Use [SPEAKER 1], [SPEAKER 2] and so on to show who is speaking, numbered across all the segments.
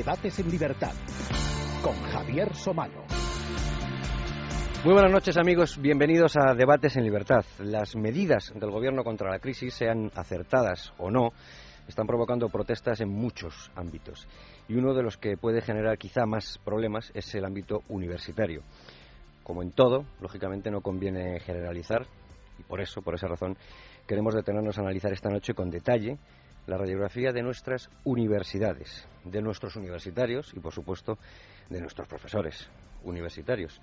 [SPEAKER 1] Debates en Libertad con Javier Somalo.
[SPEAKER 2] Muy buenas noches amigos, bienvenidos a Debates en Libertad. Las medidas del gobierno contra la crisis, sean acertadas o no, están provocando protestas en muchos ámbitos. Y uno de los que puede generar quizá más problemas es el ámbito universitario. Como en todo, lógicamente no conviene generalizar y por eso, por esa razón, queremos detenernos a analizar esta noche con detalle la radiografía de nuestras universidades, de nuestros universitarios y, por supuesto, de nuestros profesores universitarios.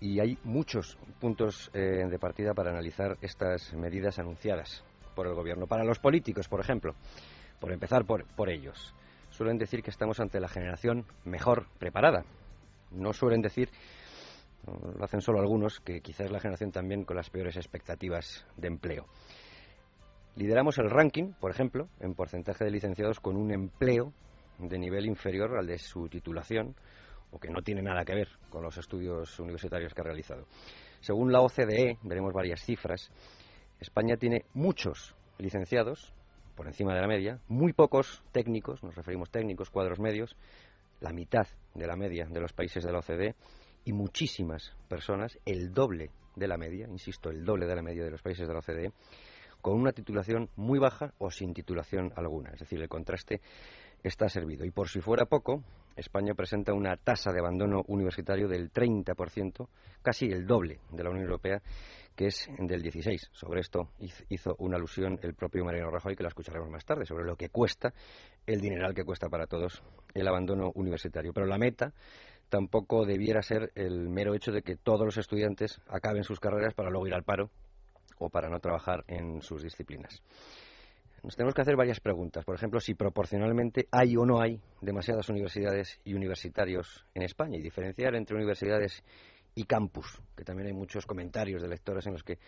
[SPEAKER 2] Y hay muchos puntos eh, de partida para analizar estas medidas anunciadas por el Gobierno. Para los políticos, por ejemplo, por empezar por, por ellos, suelen decir que estamos ante la generación mejor preparada. No suelen decir, lo hacen solo algunos, que quizás la generación también con las peores expectativas de empleo. Lideramos el ranking, por ejemplo, en porcentaje de licenciados con un empleo de nivel inferior al de su titulación o que no tiene nada que ver con los estudios universitarios que ha realizado. Según la OCDE, veremos varias cifras, España tiene muchos licenciados, por encima de la media, muy pocos técnicos, nos referimos técnicos, cuadros medios, la mitad de la media de los países de la OCDE, y muchísimas personas, el doble de la media, insisto, el doble de la media de los países de la OCDE, con una titulación muy baja o sin titulación alguna. Es decir, el contraste está servido. Y por si fuera poco, España presenta una tasa de abandono universitario del 30%, casi el doble de la Unión Europea, que es del 16. Sobre esto hizo una alusión el propio Mariano Rajoy, que la escucharemos más tarde, sobre lo que cuesta, el dineral que cuesta para todos el abandono universitario. Pero la meta tampoco debiera ser el mero hecho de que todos los estudiantes acaben sus carreras para luego ir al paro o para no trabajar en sus disciplinas. Nos tenemos que hacer varias preguntas. Por ejemplo, si proporcionalmente hay o no hay demasiadas universidades y universitarios en España y diferenciar entre universidades y campus, que también hay muchos comentarios de lectores en los que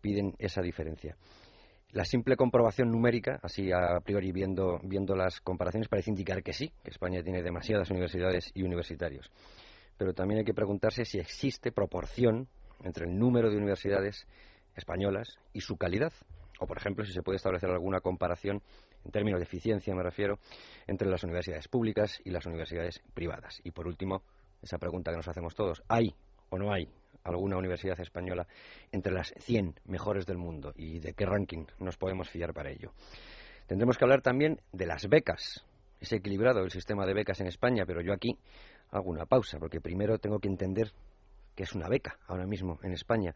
[SPEAKER 2] piden esa diferencia. La simple comprobación numérica, así a priori viendo, viendo las comparaciones, parece indicar que sí, que España tiene demasiadas universidades y universitarios. Pero también hay que preguntarse si existe proporción entre el número de universidades españolas y su calidad. O, por ejemplo, si se puede establecer alguna comparación, en términos de eficiencia me refiero, entre las universidades públicas y las universidades privadas. Y, por último, esa pregunta que nos hacemos todos, ¿hay o no hay alguna universidad española entre las 100 mejores del mundo? ¿Y de qué ranking nos podemos fiar para ello? Tendremos que hablar también de las becas. Es equilibrado el sistema de becas en España, pero yo aquí hago una pausa, porque primero tengo que entender que es una beca ahora mismo en España,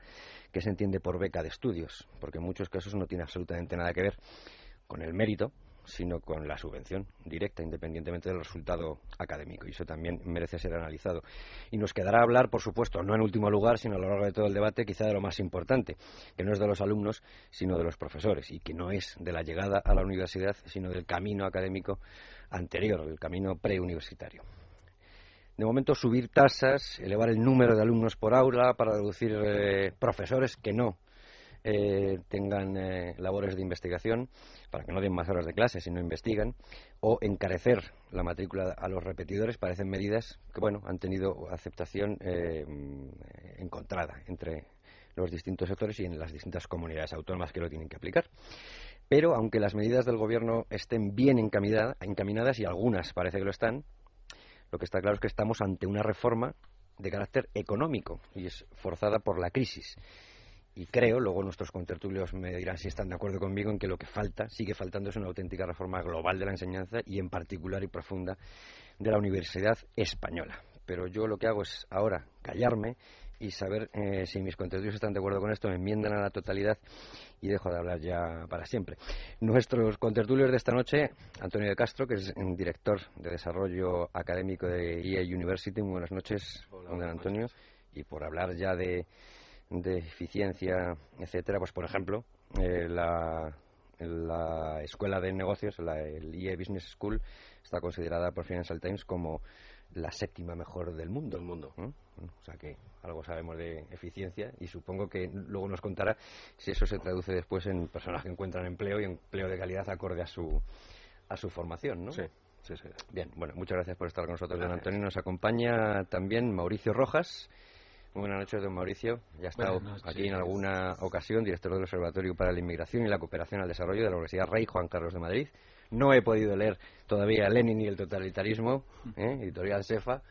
[SPEAKER 2] que se entiende por beca de estudios, porque en muchos casos no tiene absolutamente nada que ver con el mérito, sino con la subvención directa, independientemente del resultado académico. Y eso también merece ser analizado. Y nos quedará hablar, por supuesto, no en último lugar, sino a lo largo de todo el debate, quizá de lo más importante, que no es de los alumnos, sino de los profesores, y que no es de la llegada a la universidad, sino del camino académico anterior, del camino preuniversitario de momento subir tasas, elevar el número de alumnos por aula para reducir eh, profesores que no eh, tengan eh, labores de investigación, para que no den más horas de clase si no investigan, o encarecer la matrícula a los repetidores, parecen medidas que, bueno, han tenido aceptación encontrada entre los distintos sectores y en las distintas comunidades autónomas que lo tienen que aplicar. Pero, aunque las medidas del Gobierno estén bien encaminadas, y algunas parece que lo están, lo que está claro es que estamos ante una reforma de carácter económico y es forzada por la crisis. Y creo, luego nuestros contertulios me dirán si están de acuerdo conmigo en que lo que falta, sigue faltando, es una auténtica reforma global de la enseñanza y en particular y profunda de la universidad española. Pero yo lo que hago es ahora callarme y saber eh, si mis contenidos están de acuerdo con esto, me enmiendan a la totalidad y dejo de hablar ya para siempre. Nuestros contertulios de esta noche, Antonio de Castro, que es director de desarrollo académico de EA University. Muy buenas noches, Hola, Antonio. Y por hablar ya de, de eficiencia, etcétera, pues por ejemplo, eh, la, la Escuela de Negocios, la, el EA Business School, está considerada por Financial Times como la séptima mejor del mundo.
[SPEAKER 3] Del mundo.
[SPEAKER 2] O sea que algo sabemos de eficiencia y supongo que luego nos contará si eso se traduce después en personas que encuentran empleo y empleo de calidad acorde a su, a su formación, ¿no?
[SPEAKER 3] Sí. Sí, sí.
[SPEAKER 2] Bien, bueno, muchas gracias por estar con nosotros, don Antonio. Nos acompaña también Mauricio Rojas, buenas noches, don Mauricio. Ya ha estado aquí en alguna ocasión, director del Observatorio para la Inmigración y la Cooperación al Desarrollo de la Universidad Rey Juan Carlos de Madrid. No he podido leer todavía Lenin y el totalitarismo, ¿eh? editorial Cefa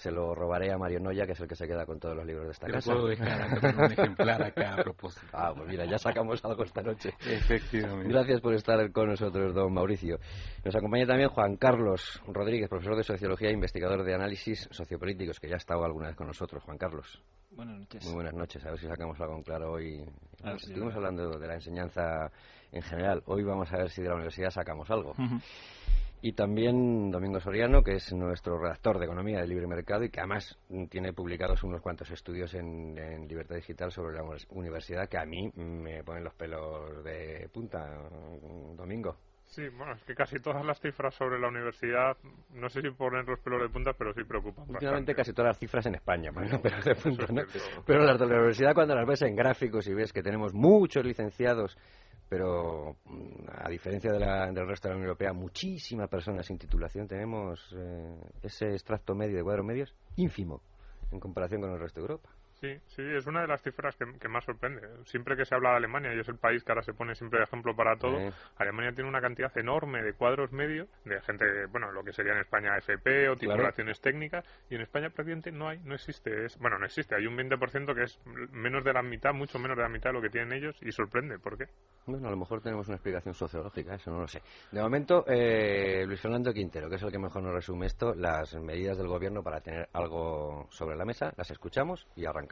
[SPEAKER 2] se lo robaré a Mario Noya, que es el que se queda con todos los libros de esta casa.
[SPEAKER 3] puedo dejar un ejemplar acá a propósito.
[SPEAKER 2] Ah, pues mira, ya sacamos algo esta noche.
[SPEAKER 3] Efectivamente.
[SPEAKER 2] Gracias por estar con nosotros, don Mauricio. Nos acompaña también Juan Carlos Rodríguez, profesor de Sociología e investigador de análisis sociopolíticos, que ya ha estado alguna vez con nosotros. Juan Carlos.
[SPEAKER 4] Buenas noches.
[SPEAKER 2] Muy buenas noches. A ver si sacamos algo en claro hoy. Estuvimos hablando de la enseñanza en general. Hoy vamos a ver si de la universidad sacamos algo y también Domingo Soriano, que es nuestro redactor de Economía del Libre Mercado y que además tiene publicados unos cuantos estudios en, Libertad Digital sobre la universidad que a mí me ponen los pelos de punta, Domingo.
[SPEAKER 5] Sí, bueno, es que casi todas las cifras sobre la universidad, no sé si ponen los pelos de punta, pero sí preocupan
[SPEAKER 2] Últimamente casi todas las cifras en España los pelos de punta, ¿no? Pero las de la universidad cuando las ves en gráficos y ves que tenemos muchos licenciados pero mm, a diferencia de la, del resto de la Unión Europea, muchísimas personas sin titulación tenemos eh, ese extracto medio de cuadros medios ínfimo en comparación con el resto de Europa.
[SPEAKER 5] Sí, sí, es una de las cifras que, más sorprende. Siempre que se habla de Alemania, y es el país que ahora se pone siempre de ejemplo para todo, Alemania tiene una cantidad enorme de cuadros medios de gente, bueno, lo que sería en España FP o titulaciones técnicas, y en España prácticamente no hay, no existe. Es, bueno, no existe, hay un 20% que es menos de la mitad, mucho menos de la mitad de lo que tienen ellos, y sorprende. ¿Por qué?
[SPEAKER 2] Bueno, a lo mejor tenemos una explicación sociológica, eso no lo sé. De momento, eh, Luis Fernando Quintero, que es el que mejor nos resume esto, las medidas del gobierno para tener algo sobre la mesa, las escuchamos y arrancamos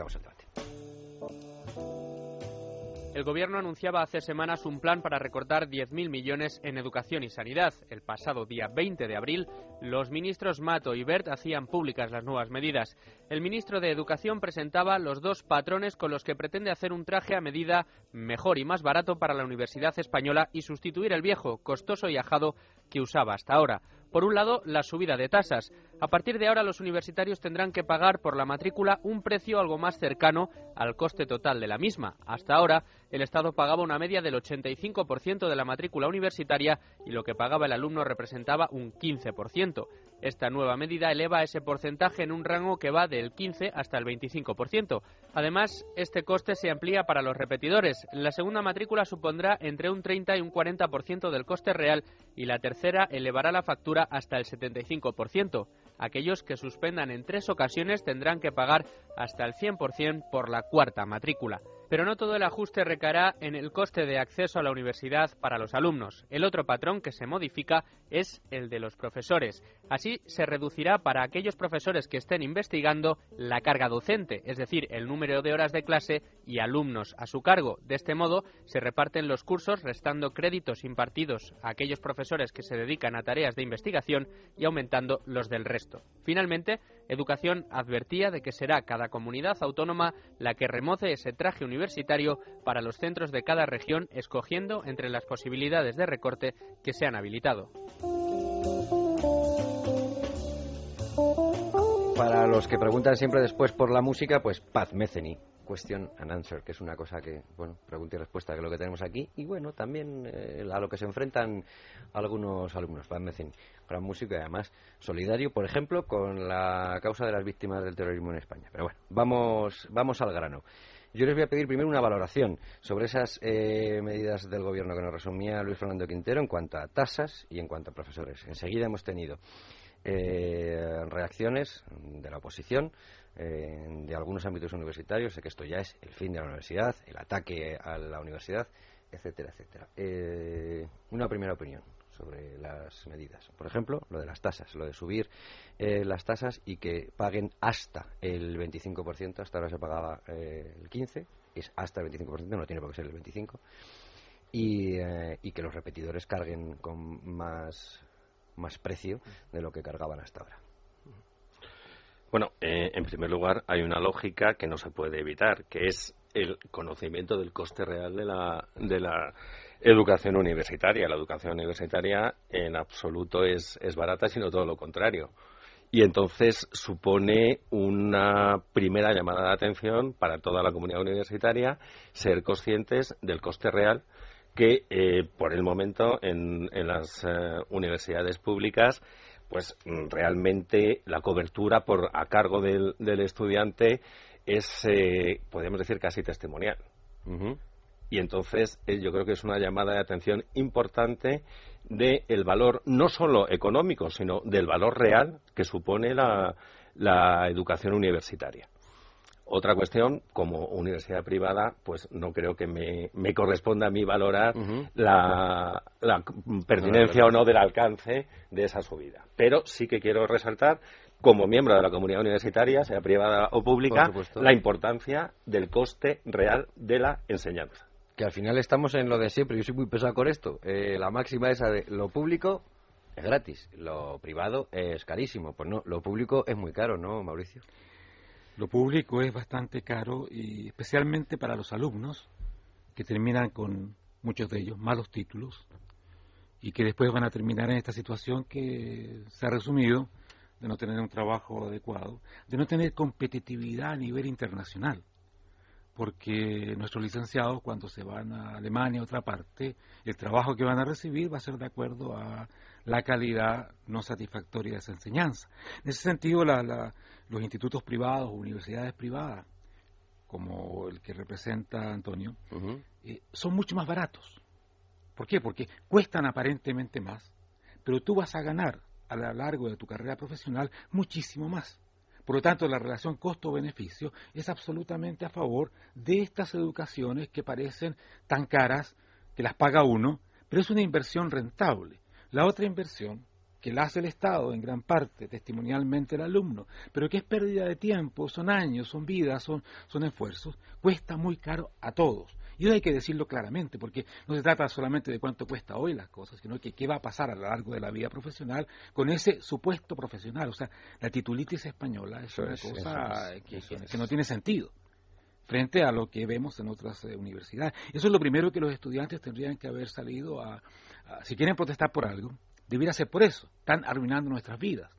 [SPEAKER 6] el Gobierno anunciaba hace semanas un plan para recortar 10.000 millones en educación y sanidad. El pasado día 20 de abril, los ministros Mato y Bert hacían públicas las nuevas medidas. El ministro de Educación presentaba los dos patrones con los que pretende hacer un traje a medida mejor y más barato para la Universidad Española y sustituir el viejo, costoso y ajado que usaba hasta ahora. Por un lado, la subida de tasas. A partir de ahora, los universitarios tendrán que pagar por la matrícula un precio algo más cercano al coste total de la misma. Hasta ahora, el Estado pagaba una media del 85% de la matrícula universitaria y lo que pagaba el alumno representaba un 15%. Esta nueva medida eleva ese porcentaje en un rango que va del 15 hasta el 25%. Además, este coste se amplía para los repetidores. La segunda matrícula supondrá entre un 30 y un 40% del coste real y la tercera elevará la factura hasta el 75%. Aquellos que suspendan en tres ocasiones tendrán que pagar hasta el 100% por la cuarta matrícula. Pero no todo el ajuste recaerá en el coste de acceso a la universidad para los alumnos. El otro patrón que se modifica es el de los profesores. Así se reducirá para aquellos profesores que estén investigando la carga docente, es decir, el número de horas de clase y alumnos a su cargo. De este modo se reparten los cursos restando créditos impartidos a aquellos profesores que se dedican a tareas de investigación y aumentando los del resto. Finalmente, Educación advertía de que será cada comunidad autónoma la que remoce ese traje universitario para los centros de cada región, escogiendo entre las posibilidades de recorte que se han habilitado.
[SPEAKER 2] Para los que preguntan siempre después por la música, pues Paz Metheny question and answer, que es una cosa que, bueno, pregunta y respuesta, que es lo que tenemos aquí, y bueno, también eh, a lo que se enfrentan algunos alumnos, Van Mecen, gran músico y además solidario, por ejemplo, con la causa de las víctimas del terrorismo en España. Pero bueno, vamos, vamos al grano. Yo les voy a pedir primero una valoración sobre esas eh, medidas del gobierno que nos resumía Luis Fernando Quintero en cuanto a tasas y en cuanto a profesores. Enseguida hemos tenido eh, reacciones de la oposición de algunos ámbitos universitarios. Sé que esto ya es el fin de la universidad, el ataque a la universidad, etcétera, etcétera. Eh, una primera opinión sobre las medidas. Por ejemplo, lo de las tasas, lo de subir eh, las tasas y que paguen hasta el 25%, hasta ahora se pagaba eh, el 15%, es hasta el 25%, no tiene por qué ser el 25%, y, y que los repetidores carguen con más, más precio de lo que cargaban hasta ahora.
[SPEAKER 7] Bueno, eh, en primer lugar, hay una lógica que no se puede evitar, que es el conocimiento del coste real de la, de la educación universitaria. La educación universitaria en absoluto es, es barata, sino todo lo contrario. Y entonces supone una primera llamada de atención para toda la comunidad universitaria ser conscientes del coste real que eh, por el momento en, en las eh, universidades públicas pues realmente la cobertura por a cargo del, estudiante es, eh, podemos decir, casi testimonial. Y entonces eh, yo creo que es una llamada de atención importante del valor no solo económico, sino del valor real que supone la, educación universitaria. Otra cuestión, como universidad privada, pues no creo que me, corresponda a mí valorar la, pertinencia o no del alcance de esa subida. Pero sí que quiero resaltar, como miembro de la comunidad universitaria, sea privada o pública, la importancia del coste real de la enseñanza
[SPEAKER 2] que al final estamos en lo de siempre. Yo soy muy pesado con esto. Eh, la máxima esa de lo público es gratis, lo privado es carísimo. Pues no, lo público es muy caro, ¿no, Mauricio?
[SPEAKER 3] Lo público es bastante caro y especialmente para los alumnos que terminan con muchos de ellos malos títulos y que después van a terminar en esta situación que se ha resumido de no tener un trabajo adecuado, de no tener competitividad a nivel internacional porque nuestros licenciados cuando se van a Alemania, a otra parte, el trabajo que van a recibir va a ser de acuerdo a la calidad no satisfactoria de esa enseñanza. En ese sentido, los institutos privados, universidades privadas, como el que representa Antonio, eh, son mucho más baratos. ¿Por qué? Porque cuestan aparentemente más, pero tú vas a ganar a lo largo de tu carrera profesional muchísimo más. Por lo tanto, la relación costo-beneficio es absolutamente a favor de estas educaciones que parecen tan caras que las paga uno, pero es una inversión rentable. La otra inversión, que la hace el Estado en gran parte, testimonialmente el alumno, pero que es pérdida de tiempo, son años, son vidas, son, son esfuerzos, cuesta muy caro a todos. Y eso hay que decirlo claramente, porque no se trata solamente de cuánto cuesta hoy las cosas, sino que qué va a pasar a lo largo de la vida profesional con ese supuesto profesional. O sea, la titulitis española es una cosa que, no tiene sentido frente a lo que vemos en otras eh, universidades. Eso es lo primero que los estudiantes tendrían que haber salido a, si quieren protestar por algo, debiera ser por eso. Están arruinando nuestras vidas.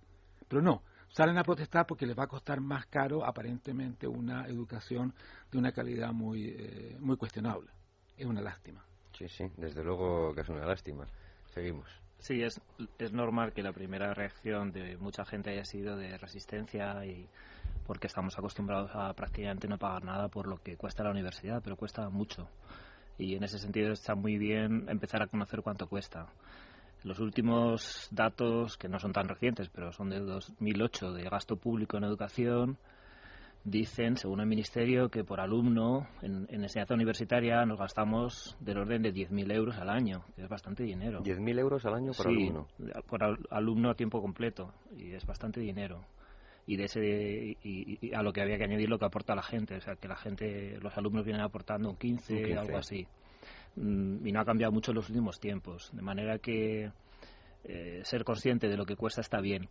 [SPEAKER 3] Pero no, salen a protestar porque les va a costar más caro aparentemente una educación de una calidad muy, eh, muy cuestionable. Es una lástima.
[SPEAKER 2] Sí, sí, desde luego que es una lástima. Seguimos.
[SPEAKER 4] Sí, es, es normal que la primera reacción de mucha gente haya sido de resistencia y porque estamos acostumbrados a prácticamente no pagar nada por lo que cuesta la universidad, pero cuesta mucho. Y en ese sentido está muy bien empezar a conocer cuánto cuesta. Los últimos datos, que no son tan recientes, pero son de 2008, de gasto público en educación, dicen, según el Ministerio, que por alumno en, enseñanza universitaria nos gastamos del orden de 10.000 euros al año, que es bastante dinero.
[SPEAKER 2] ¿10.000 euros al año por alumno?
[SPEAKER 4] por alumno a tiempo completo, y es bastante dinero. Y, de ese, y, a lo que había que añadir lo que aporta la gente, o sea, que la gente, los alumnos vienen aportando un 15, un 15. algo así. Mm, y no ha cambiado mucho en los últimos tiempos. De manera que eh, ser consciente de lo que cuesta está bien.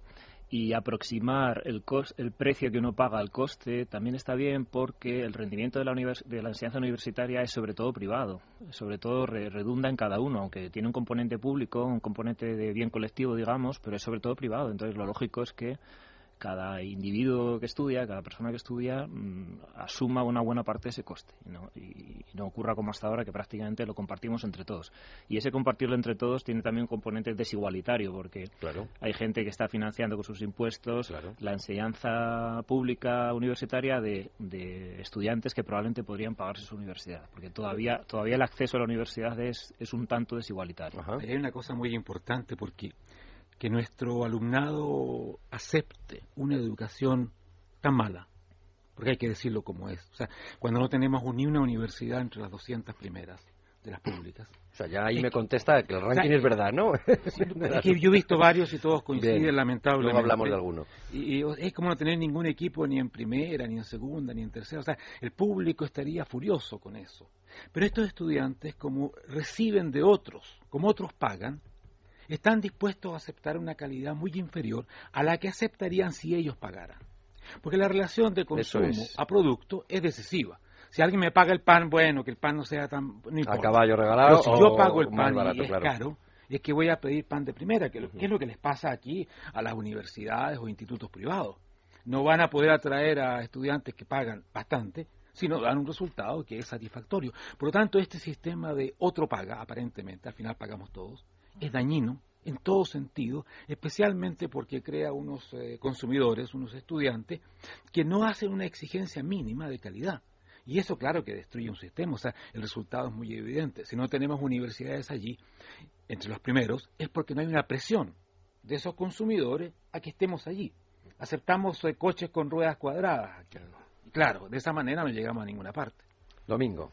[SPEAKER 4] Y aproximar el, el precio que uno paga al coste también está bien porque el rendimiento de la, de la enseñanza universitaria es sobre todo privado, sobre todo redunda en cada uno, aunque tiene un componente público, un componente de bien colectivo, digamos, pero es sobre todo privado. Entonces lo lógico es que cada individuo que estudia, cada persona que estudia, mm, asuma una buena parte de ese coste y no, y, no, ocurra como hasta ahora que prácticamente lo compartimos entre todos. Y ese compartirlo entre todos tiene también un componente desigualitario porque hay gente que está financiando con sus impuestos la enseñanza pública universitaria de, estudiantes que probablemente podrían pagarse su universidad, porque todavía, todavía el acceso a la universidad es, es un tanto desigualitario.
[SPEAKER 3] Hay una cosa muy importante porque que nuestro alumnado acepte una educación tan mala, porque hay que decirlo como es. O sea, cuando no tenemos ni una universidad entre las 200 primeras de las públicas.
[SPEAKER 2] O sea, ya ahí me contesta que el ranking es verdad, ¿no?
[SPEAKER 3] es que yo he visto varios y todos coinciden, lamentablemente.
[SPEAKER 2] Luego hablamos de alguno.
[SPEAKER 3] Y, es como no tener ningún equipo ni en primera, ni en segunda, ni en tercera. O sea, el público estaría furioso con eso. Pero estos estudiantes, como reciben de otros, como otros pagan, están dispuestos a aceptar una calidad muy inferior a la que aceptarían si ellos pagaran. Porque la relación de consumo a producto es decisiva. Si alguien me paga el pan, bueno, que el pan no sea tan... No
[SPEAKER 2] a caballo regalado.
[SPEAKER 3] si yo pago el pan y es caro, es que voy a pedir pan de primera, que, es lo que les pasa aquí a las universidades o institutos privados. No van a poder atraer a estudiantes que pagan bastante, sino dan un resultado que es satisfactorio. Por lo tanto, este sistema de otro paga, aparentemente, al final pagamos todos, es dañino en todo sentido, especialmente porque crea unos eh, consumidores, unos estudiantes, que no hacen una exigencia mínima de calidad. Y eso, claro, que destruye un sistema. O sea, el resultado es muy evidente. Si no tenemos universidades allí, entre los primeros, es porque no hay una presión de esos consumidores a que estemos allí. Aceptamos eh, coches con ruedas cuadradas. Claro, de esa manera no llegamos a ninguna parte.
[SPEAKER 2] Domingo.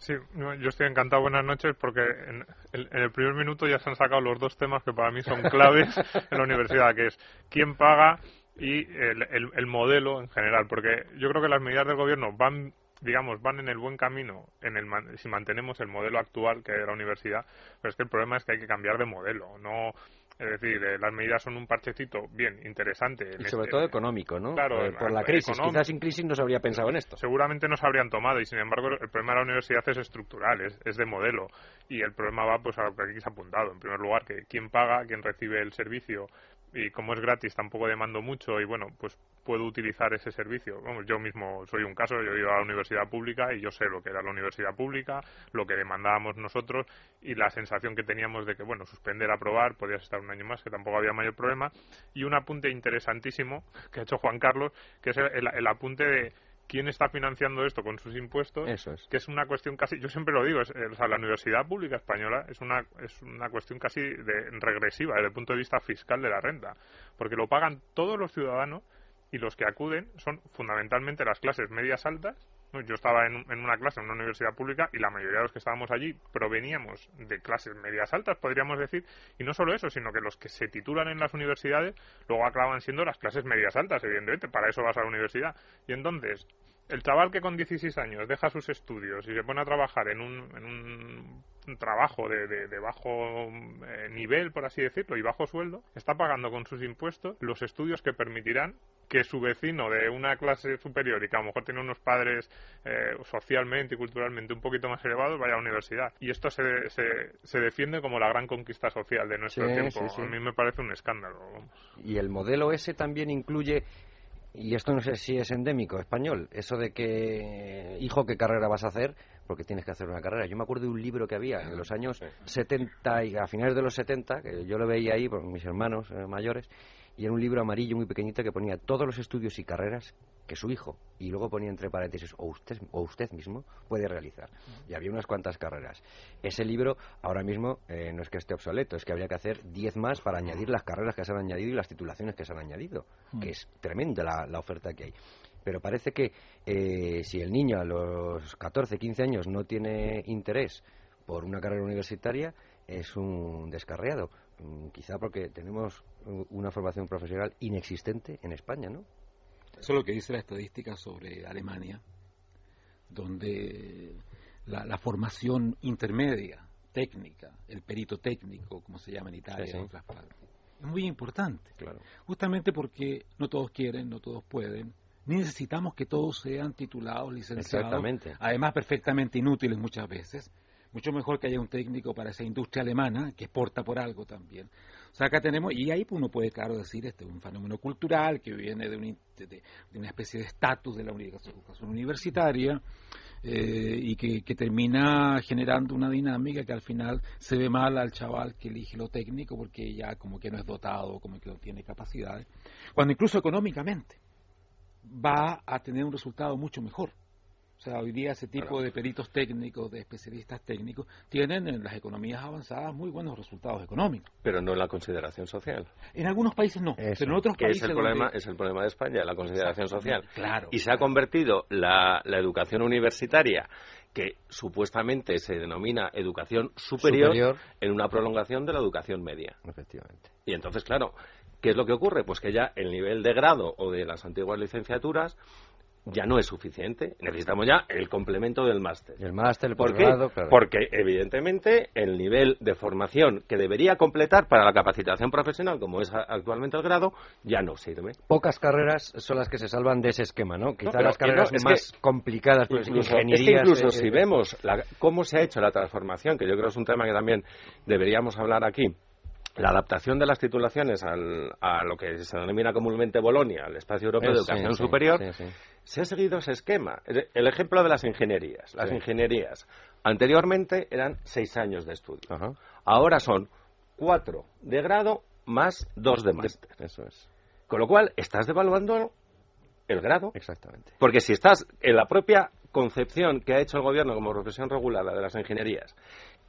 [SPEAKER 5] Sí, yo estoy encantado. Buenas noches, porque en, el primer minuto ya se han sacado los dos temas que para mí son claves en la universidad, que es quién paga y el, modelo en general. Porque yo creo que las medidas del gobierno van digamos, van en el buen camino en el, si mantenemos el modelo actual que es la universidad, pero es que el problema es que hay que cambiar de modelo. No, es decir, eh, las medidas son un parchecito bien interesante.
[SPEAKER 2] y sobre
[SPEAKER 5] este
[SPEAKER 2] todo económico, ¿no?
[SPEAKER 5] Claro,
[SPEAKER 2] eh, por la crisis. Quizás sin crisis no se habría pensado en esto.
[SPEAKER 5] Seguramente no se habrían tomado y sin embargo el problema de la universidad es estructural, es, es de modelo y el problema va pues a lo que aquí se ha apuntado. En primer lugar, que quién paga, quién recibe el servicio y como es gratis tampoco demando mucho y bueno, pues puedo utilizar ese servicio. Vamos, yo mismo soy un caso, yo he ido a la universidad pública y yo sé lo que era la universidad pública, lo que demandábamos nosotros y la sensación que teníamos de que, bueno, suspender, aprobar, podías estar un año más, que tampoco había mayor problema. Y un apunte interesantísimo que ha hecho Juan Carlos, que es el apunte de quién está financiando esto con sus impuestos,
[SPEAKER 2] Eso es.
[SPEAKER 5] que es una cuestión casi, yo siempre lo digo, es, o sea, la universidad pública española es una, es una cuestión casi de, regresiva desde el punto de vista fiscal de la renta, porque lo pagan todos los ciudadanos y los que acuden son fundamentalmente las clases medias altas. Yo estaba en, en, una clase en una universidad pública y la mayoría de los que estábamos allí proveníamos de clases medias altas, podríamos decir, y no solo eso, sino que los que se titulan en las universidades luego acaban siendo las clases medias altas, evidentemente, para eso vas a la universidad. Y entonces, el chaval que con 16 años deja sus estudios y se pone a trabajar en un, en un trabajo de, de, bajo eh, nivel, por así decirlo, y bajo sueldo, está pagando con sus impuestos los estudios que permitirán que su vecino de una clase superior y que a lo mejor tiene unos padres eh, socialmente y culturalmente un poquito más elevados vaya a la universidad. Y esto se, se, se defiende como la gran conquista social de nuestro tiempo. A mí me parece un escándalo.
[SPEAKER 2] Y el modelo ese también incluye y esto no sé si es endémico español, eso de que, hijo, ¿qué carrera vas a hacer? Porque tienes que hacer una carrera. Yo me acuerdo de un libro que había en los años 70 y a finales de los 70, que yo lo veía ahí por mis hermanos eh, mayores, y era un libro amarillo muy pequeñito que ponía todos los estudios y carreras que su hijo, y luego ponía entre paréntesis, o usted, o usted mismo puede realizar. Y había unas cuantas carreras. Ese libro ahora mismo eh, no es que esté obsoleto, es que habría que hacer 10 más para añadir las carreras que se han añadido y las titulaciones que se han añadido, que es tremenda la, oferta que hay. Pero parece que eh, si el niño a los 14, 15 años no tiene interés por una carrera universitaria, es un descarriado. Mm, quizá porque tenemos una formación profesional inexistente en España, ¿no?
[SPEAKER 3] Eso es lo que dice la estadística sobre Alemania, donde la, formación intermedia, técnica, el perito técnico, como se llama en Italia, en otras partes, es muy importante.
[SPEAKER 2] Claro.
[SPEAKER 3] Justamente porque no todos quieren, no todos pueden, ni necesitamos que todos sean titulados, licenciados, además perfectamente inútiles muchas veces. Mucho mejor que haya un técnico para esa industria alemana que exporta por algo también. O sea, acá tenemos, y ahí uno puede, claro, decir, este es un fenómeno cultural que viene de, de, una especie de estatus de la educación universitaria eh, y que, que, termina generando una dinámica que al final se ve mal al chaval que elige lo técnico porque ya como que no es dotado, como que no tiene capacidades, cuando incluso económicamente va a tener un resultado mucho mejor. O sea, hoy día ese tipo de peritos técnicos, de especialistas técnicos, tienen en las economías avanzadas muy buenos resultados económicos.
[SPEAKER 7] Pero no en la consideración social.
[SPEAKER 3] En algunos países no, pero en otros países...
[SPEAKER 7] Es el, problema, es el problema de España, la consideración social.
[SPEAKER 3] Claro.
[SPEAKER 7] Y se ha convertido la, educación universitaria que supuestamente se denomina educación superior, superior, en una prolongación de la educación media.
[SPEAKER 2] Efectivamente.
[SPEAKER 7] Y entonces, claro, ¿qué es lo que ocurre? Pues que ya el nivel de grado o de las antiguas licenciaturas ya no es suficiente. Necesitamos ya el complemento del máster.
[SPEAKER 2] El máster, el
[SPEAKER 7] ¿Por qué? Porque, evidentemente, el nivel de formación que debería completar para la capacitación profesional, como es actualmente el grado, ya no sirve.
[SPEAKER 2] Pocas carreras son las que se salvan de ese esquema, ¿no? Quizás las carreras más complicadas, pues incluso, incluso
[SPEAKER 7] eh, si eh, vemos cómo se ha hecho la transformación, que yo creo es un tema que también deberíamos hablar aquí, la adaptación de las titulaciones al, a lo que se denomina comúnmente Bolonia, el espacio europeo de educación superior, se ha seguido ese esquema. El ejemplo de las ingenierías. Las ingenierías anteriormente eran seis años de estudio. Ahora son cuatro de grado más dos de máster.
[SPEAKER 2] Eso es.
[SPEAKER 7] Con lo cual, estás devaluando el grado.
[SPEAKER 2] Exactamente.
[SPEAKER 7] Porque si estás en la propia concepción que ha hecho el gobierno como profesión regulada de las ingenierías,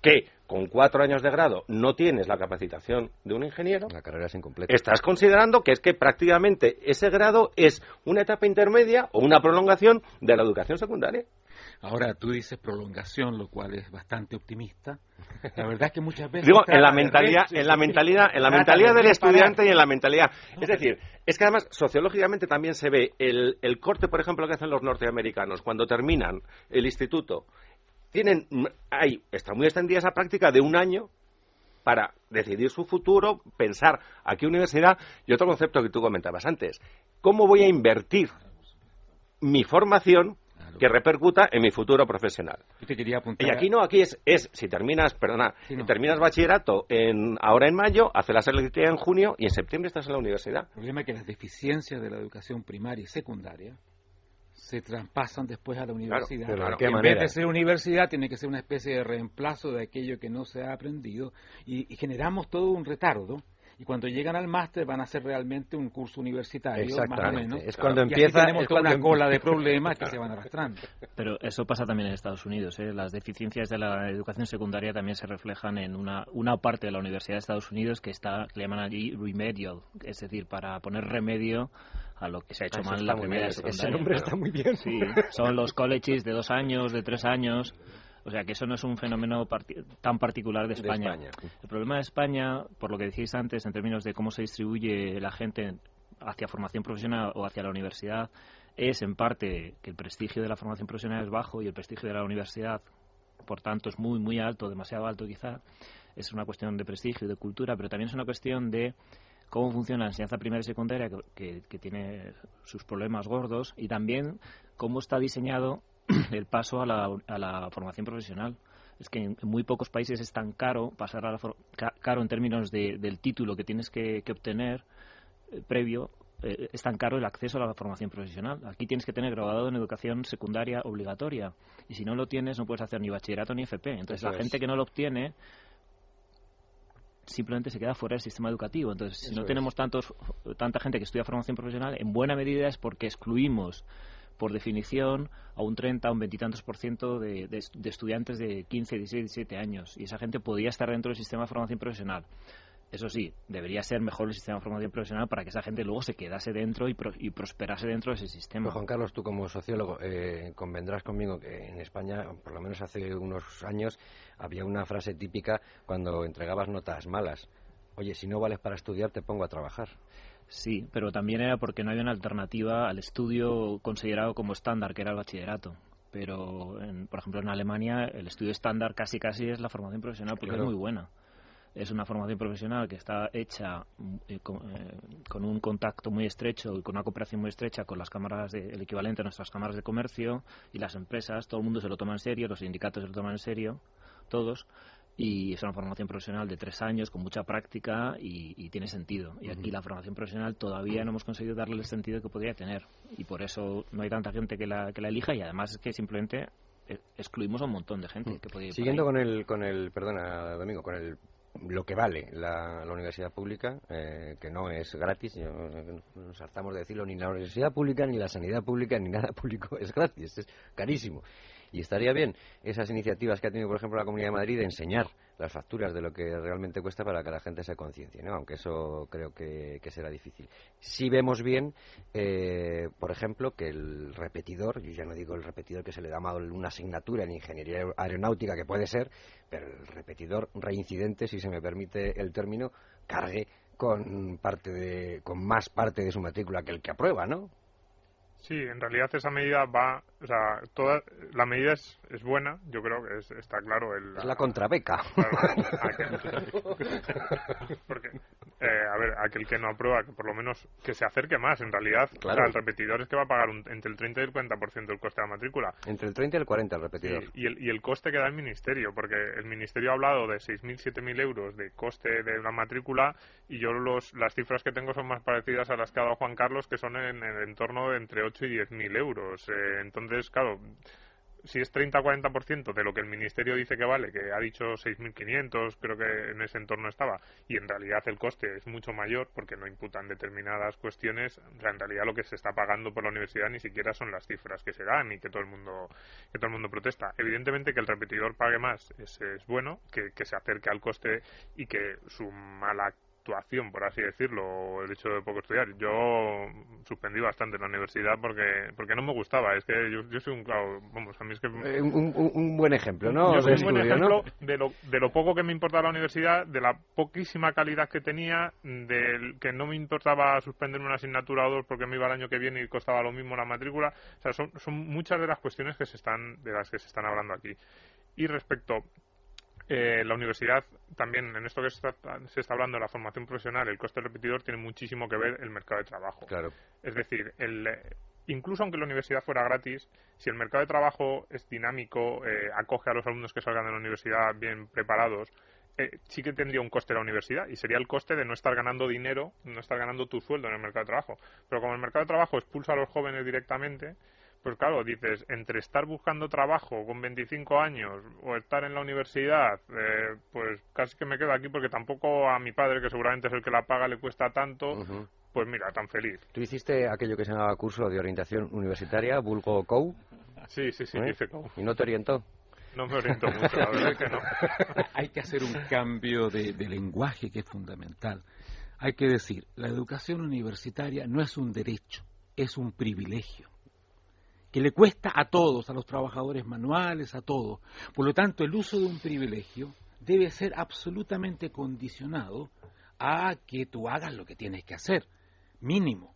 [SPEAKER 7] que con cuatro años de grado no tienes la capacitación de un ingeniero,
[SPEAKER 2] la carrera es incompleta.
[SPEAKER 7] Estás considerando que es que prácticamente ese grado es una etapa intermedia o una prolongación de la educación secundaria.
[SPEAKER 3] Ahora tú dices prolongación, lo cual es bastante optimista. La verdad es que muchas veces
[SPEAKER 7] digo en la mentalidad, en la mentalidad, en la mentalidad del estudiante y en la mentalidad. Es decir, es que además sociológicamente también se ve el, el corte, por ejemplo, que hacen los norteamericanos cuando terminan el instituto. Tienen, hay, está muy extendida esa práctica de un año para decidir su futuro, pensar a qué universidad y otro concepto que tú comentabas antes. ¿Cómo voy a invertir mi formación que repercuta en mi futuro profesional. Y aquí no, aquí es, es si terminas, perdona, si terminas bachillerato en, ahora en mayo, haces la selectividad en junio y en septiembre estás en la universidad.
[SPEAKER 3] El problema es que las deficiencias de la educación primaria y secundaria se traspasan después a la universidad. en vez de ser universidad, tiene que ser una especie de reemplazo de aquello que no se ha aprendido y generamos todo un retardo y cuando llegan al máster van a hacer realmente un curso universitario, más o menos.
[SPEAKER 2] Es cuando empieza.
[SPEAKER 3] tenemos toda una cola de problemas que se van arrastrando.
[SPEAKER 4] Pero eso pasa también en Estados Unidos. ¿eh? Las deficiencias de la educación secundaria también se reflejan en una, una parte de la Universidad de Estados Unidos que está, le llaman allí remedial, es decir, para poner remedio a lo que se ha hecho ah, mal en la primera secundaria.
[SPEAKER 2] Ese nombre está muy bien.
[SPEAKER 4] Sí, son los colleges de dos años, de tres años o sea que eso no es un fenómeno tan particular de España. El problema de España, por lo que decís antes, en términos de cómo se distribuye la gente hacia formación profesional o hacia la universidad, es en parte que el prestigio de la formación profesional es bajo y el prestigio de la universidad, por tanto, es muy, muy alto, demasiado alto quizá. Es una cuestión de prestigio y de cultura, pero también es una cuestión de cómo funciona la enseñanza primaria y secundaria, que tiene sus problemas gordos, y también cómo está diseñado el paso a la, formación profesional. Es que en, muy pocos países es tan caro pasar a la caro en términos del título que tienes que, obtener eh, previo eh, es tan caro el acceso a la formación profesional. Aquí tienes que tener graduado en educación secundaria obligatoria y si no lo tienes no puedes hacer ni bachillerato ni FP. Entonces la gente que no lo obtiene simplemente se queda fuera del sistema educativo. Entonces, si no tenemos tantos, tanta gente que estudia formación profesional, en buena medida es porque excluimos por definición, a un 30, a un veintitantos por ciento de, estudiantes de 15, 16, 17 años. Y esa gente podría estar dentro del sistema de formación profesional. Eso sí, debería ser mejor el sistema de formación profesional para que esa gente luego se quedase dentro y, prosperase dentro de ese sistema.
[SPEAKER 2] Juan Carlos, tú como sociólogo eh, convendrás conmigo que en España, por lo menos hace unos años, había una frase típica cuando entregabas notas malas. Oye, si no vales para estudiar, te pongo a trabajar.
[SPEAKER 4] Sí, pero también era porque no había una alternativa al estudio considerado como estándar, que era el bachillerato. Pero, por ejemplo, en Alemania el estudio estándar casi casi es la formación profesional porque es muy buena. Es una formación profesional que está hecha eh, con, eh, con, un contacto muy estrecho y con una cooperación muy estrecha con las cámaras, de, el equivalente a nuestras cámaras de comercio y las empresas. Todo el mundo se lo toma en serio, los sindicatos se lo toman en serio, todos y es una formación profesional de tres años con mucha práctica y, tiene sentido. Y aquí la formación profesional todavía no hemos conseguido darle el sentido que podría tener. Y por eso no hay tanta gente que la, que la elija. Y además es que simplemente eh, excluimos a un montón de gente que podría ir
[SPEAKER 2] Siguiendo con el, con el, perdona Domingo, con el lo que vale la, universidad pública, eh, que no es gratis, nos hartamos de decirlo, ni la universidad pública, ni la sanidad pública, ni nada público es gratis, es carísimo. Y estaría bien esas iniciativas que ha tenido, por ejemplo, la Comunidad de Madrid de enseñar las facturas de lo que realmente cuesta para que la gente se conciencie, ¿no? aunque eso creo que, será difícil. Si vemos bien, eh, por ejemplo, que el repetidor, yo ya no digo el repetidor que se le da mal una asignatura en ingeniería aeronáutica, que puede ser, pero el repetidor reincidente, si se me permite el término, cargue con parte de, con más parte de su matrícula que el que aprueba, ¿no?
[SPEAKER 5] Sí, en realidad esa medida va, o sea, toda la medida es, es buena, yo creo que está claro. El,
[SPEAKER 2] es la contrabeca.
[SPEAKER 5] porque, eh, a ver, aquel que no aprueba, que por lo menos que se acerque más, en realidad, claro. el repetidor es que va a pagar entre el 30 y el 40% del coste de la matrícula.
[SPEAKER 2] Entre el 30 y el 40 el repetidor.
[SPEAKER 5] y, el, y el coste que da el Ministerio, porque el Ministerio ha hablado de 6.000, 7.000 euros de coste de una matrícula y yo los, las cifras que tengo son más parecidas a las que ha dado Juan Carlos, que son en, el entorno de entre 8 y 10 mil euros. Eh, entonces, claro, si es 30-40% de lo que el ministerio dice que vale, que ha dicho 6.500, creo que en ese entorno estaba, y en realidad el coste es mucho mayor porque no imputan determinadas cuestiones, en realidad lo que se está pagando por la universidad ni siquiera son las cifras que se dan y que todo el mundo que todo el mundo protesta. Evidentemente que el repetidor pague más es, es bueno, que se acerque al coste y que su mala actuación, por así decirlo, el hecho de poco estudiar. Yo suspendí bastante la universidad porque porque no me gustaba. Es que yo, soy un, claro, vamos, a mí es que...
[SPEAKER 2] Eh, un, buen ejemplo, ¿no?
[SPEAKER 5] Yo soy un buen ejemplo de, lo, de lo poco que me importaba la universidad, de la poquísima calidad que tenía, del que no me importaba suspender una asignatura o dos porque me iba el año que viene y costaba lo mismo la matrícula. O sea, son, son muchas de las cuestiones que se están, de las que se están hablando aquí. Y respecto eh, la universidad también, en esto que se está, se está, hablando de la formación profesional, el coste repetidor tiene muchísimo que ver el mercado de trabajo.
[SPEAKER 2] Claro.
[SPEAKER 5] Es decir, el, incluso aunque la universidad fuera gratis, si el mercado de trabajo es dinámico, eh, acoge a los alumnos que salgan de la universidad bien preparados, eh, sí que tendría un coste la universidad y sería el coste de no estar ganando dinero, no estar ganando tu sueldo en el mercado de trabajo. Pero como el mercado de trabajo expulsa a los jóvenes directamente, pues claro, dices, entre estar buscando trabajo con 25 años o estar en la universidad, eh, pues casi que me quedo aquí porque tampoco a mi padre, que seguramente es el que la paga, le cuesta tanto. Pues mira, tan feliz.
[SPEAKER 2] ¿Tú hiciste aquello que se llamaba curso de orientación universitaria, Bulgo COU?
[SPEAKER 5] Sí, sí, sí, ¿Eh? hice COU.
[SPEAKER 2] ¿Y no te orientó?
[SPEAKER 5] No me orientó mucho, la verdad es que no.
[SPEAKER 3] Hay que hacer un cambio de lenguaje que es fundamental. Hay que decir, la educación universitaria no es un derecho, es un privilegio que le cuesta a todos, a los trabajadores manuales, a todos. Por lo tanto, el uso de un privilegio debe ser absolutamente condicionado a que tú hagas lo que tienes que hacer, mínimo.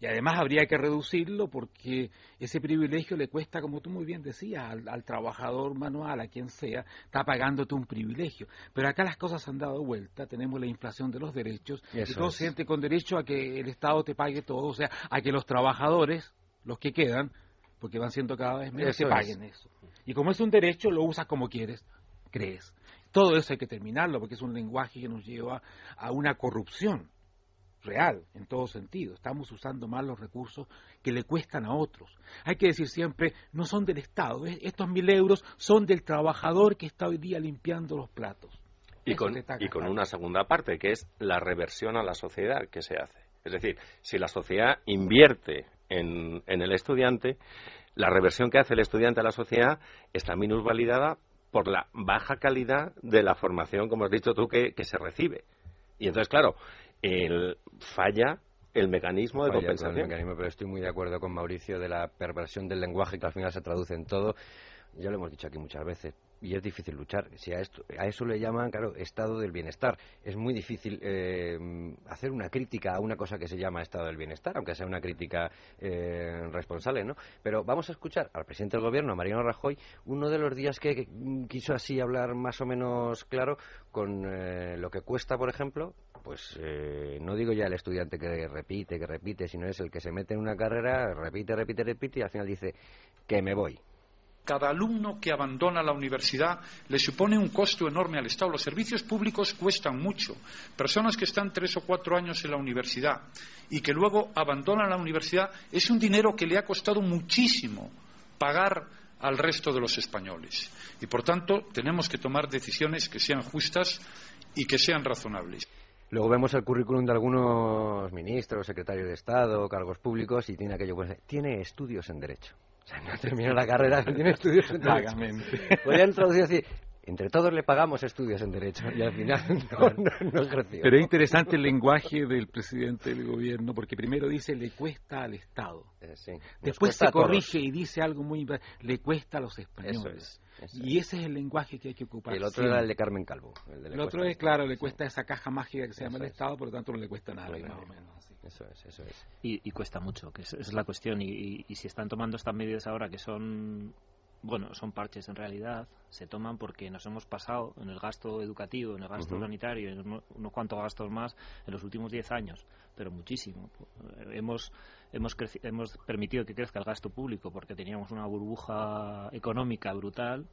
[SPEAKER 3] Y además habría que reducirlo porque ese privilegio le cuesta, como tú muy bien decías, al, trabajador manual, a quien sea, está pagándote un privilegio. Pero acá las cosas han dado vuelta, tenemos la inflación de los derechos y, todo siente con derecho a que el Estado te pague todo, o sea, a que los trabajadores, los que quedan, porque van siendo cada vez menos, que paguen eso. Y como es un derecho, lo usas como quieres, crees. Todo eso hay que terminarlo, porque es un lenguaje que nos lleva a una corrupción real, en todo sentido. Estamos usando mal los recursos que le cuestan a otros. Hay que decir siempre, no son del Estado, estos mil euros son del trabajador que está hoy día limpiando los platos.
[SPEAKER 7] Y con, y con una segunda parte, que es la reversión a la sociedad que se hace. Es decir, si la sociedad invierte en, el estudiante, la reversión que hace el estudiante a la sociedad está minusvalidada por la baja calidad de la formación, como has dicho tú, que, se recibe. Y entonces, claro, el, falla el mecanismo de compensación.
[SPEAKER 2] pero estoy muy de acuerdo con Mauricio de la perversión del lenguaje que al final se traduce en todo. Ya lo hemos dicho aquí muchas veces y es difícil luchar. Si a, esto, a eso le llaman, claro, estado del bienestar. Es muy difícil eh, hacer una crítica a una cosa que se llama estado del bienestar, aunque sea una crítica eh, responsable, ¿no? Pero vamos a escuchar al presidente del gobierno, Mariano Rajoy, uno de los días que, quiso así hablar más o menos claro con eh, lo que cuesta, por ejemplo, pues no digo ya el estudiante que repite, que repite, sino es el que se mete en una carrera, repite, repite, repite y al final dice que me voy
[SPEAKER 8] cada alumno que abandona la universidad le supone un costo enorme al Estado. Los servicios públicos cuestan mucho. Personas que están tres o cuatro años en la universidad y que luego abandonan la universidad es un dinero que le ha costado muchísimo pagar al resto de los españoles. Y por tanto tenemos que tomar decisiones que sean justas y que sean razonables.
[SPEAKER 2] Luego vemos el currículum de algunos ministros, secretarios de Estado, cargos públicos y tiene aquello, pues, tiene estudios en Derecho. O sea, no terminó la carrera, tiene estudios en Derecho. Podrían traducir así, entre todos le pagamos estudios en Derecho y al final no, ejerció.
[SPEAKER 3] Pero es interesante el lenguaje del presidente del gobierno, porque primero dice le cuesta al Estado. Eh, Después se corrige y dice algo muy le cuesta a los españoles. y ese es el lenguaje que hay que ocupar.
[SPEAKER 2] el otro era el de Carmen Calvo.
[SPEAKER 3] El, otro es, claro, le cuesta esa caja mágica que se llama el Estado, por lo tanto no le cuesta nada. Más o menos.
[SPEAKER 2] Eso es, eso es.
[SPEAKER 4] Y, cuesta mucho, que es, esa es la cuestión. Y, si están tomando estas medidas ahora que son, bueno, son parches en realidad, se toman porque nos hemos pasado en el gasto educativo, en el gasto sanitario, en unos, cuantos gastos más en los últimos 10 años, pero muchísimo. Hemos, hemos, hemos permitido que crezca el gasto público porque teníamos una burbuja económica brutal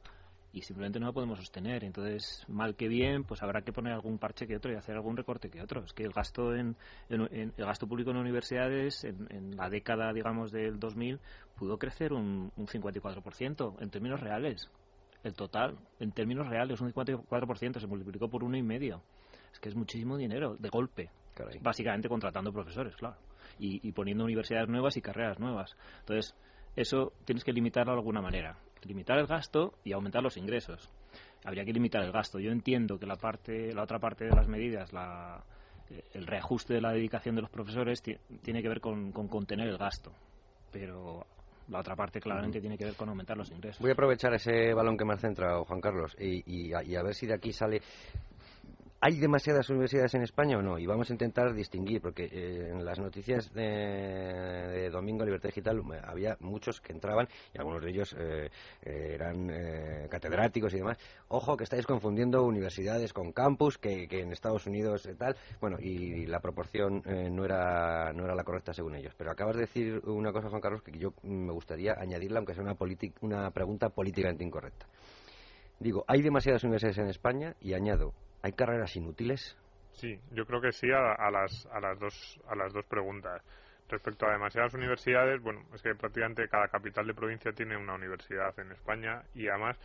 [SPEAKER 4] y simplemente no lo podemos sostener. Entonces, mal que bien, pues habrá que poner algún parche que otro y hacer algún recorte que otro. Es que el gasto en, el gasto público en universidades en, la década, digamos, del 2000 pudo crecer un, un 54% en términos reales. El total, en términos reales, un 54% se multiplicó por uno y medio. Es que es muchísimo dinero de golpe. Básicamente contratando profesores, claro. Y, y poniendo universidades nuevas y carreras nuevas. Entonces, eso tienes que limitarlo de alguna manera limitar el gasto y aumentar los ingresos. Habría que limitar el gasto. Yo entiendo que la parte, la otra parte de las medidas, la, el reajuste de la dedicación de los profesores tiene que ver con, contener el gasto, pero la otra parte claramente tiene que ver con aumentar los ingresos.
[SPEAKER 2] Voy a aprovechar ese balón que me has centrado, Juan Carlos, y, y, a, ver si de aquí sale ¿Hay demasiadas universidades en España o no? Y vamos a intentar distinguir, porque eh, en las noticias de, Domingo Libertad Digital eh, había muchos que entraban y algunos de ellos eh, eran catedráticos y demás. Ojo que estáis confundiendo universidades con campus, que, en Estados Unidos tal. Bueno, y la proporción no, era, no era la correcta según ellos. Pero acabas de decir una cosa, Juan Carlos, que yo me gustaría añadirla, aunque sea una, una pregunta políticamente incorrecta. Digo, hay demasiadas universidades en España y añado, ¿Hay carreras inútiles?
[SPEAKER 5] Sí, yo creo que sí a, las, a, las, dos, a las dos preguntas. Respecto a demasiadas universidades, bueno, es que prácticamente cada capital de provincia tiene una universidad en España y además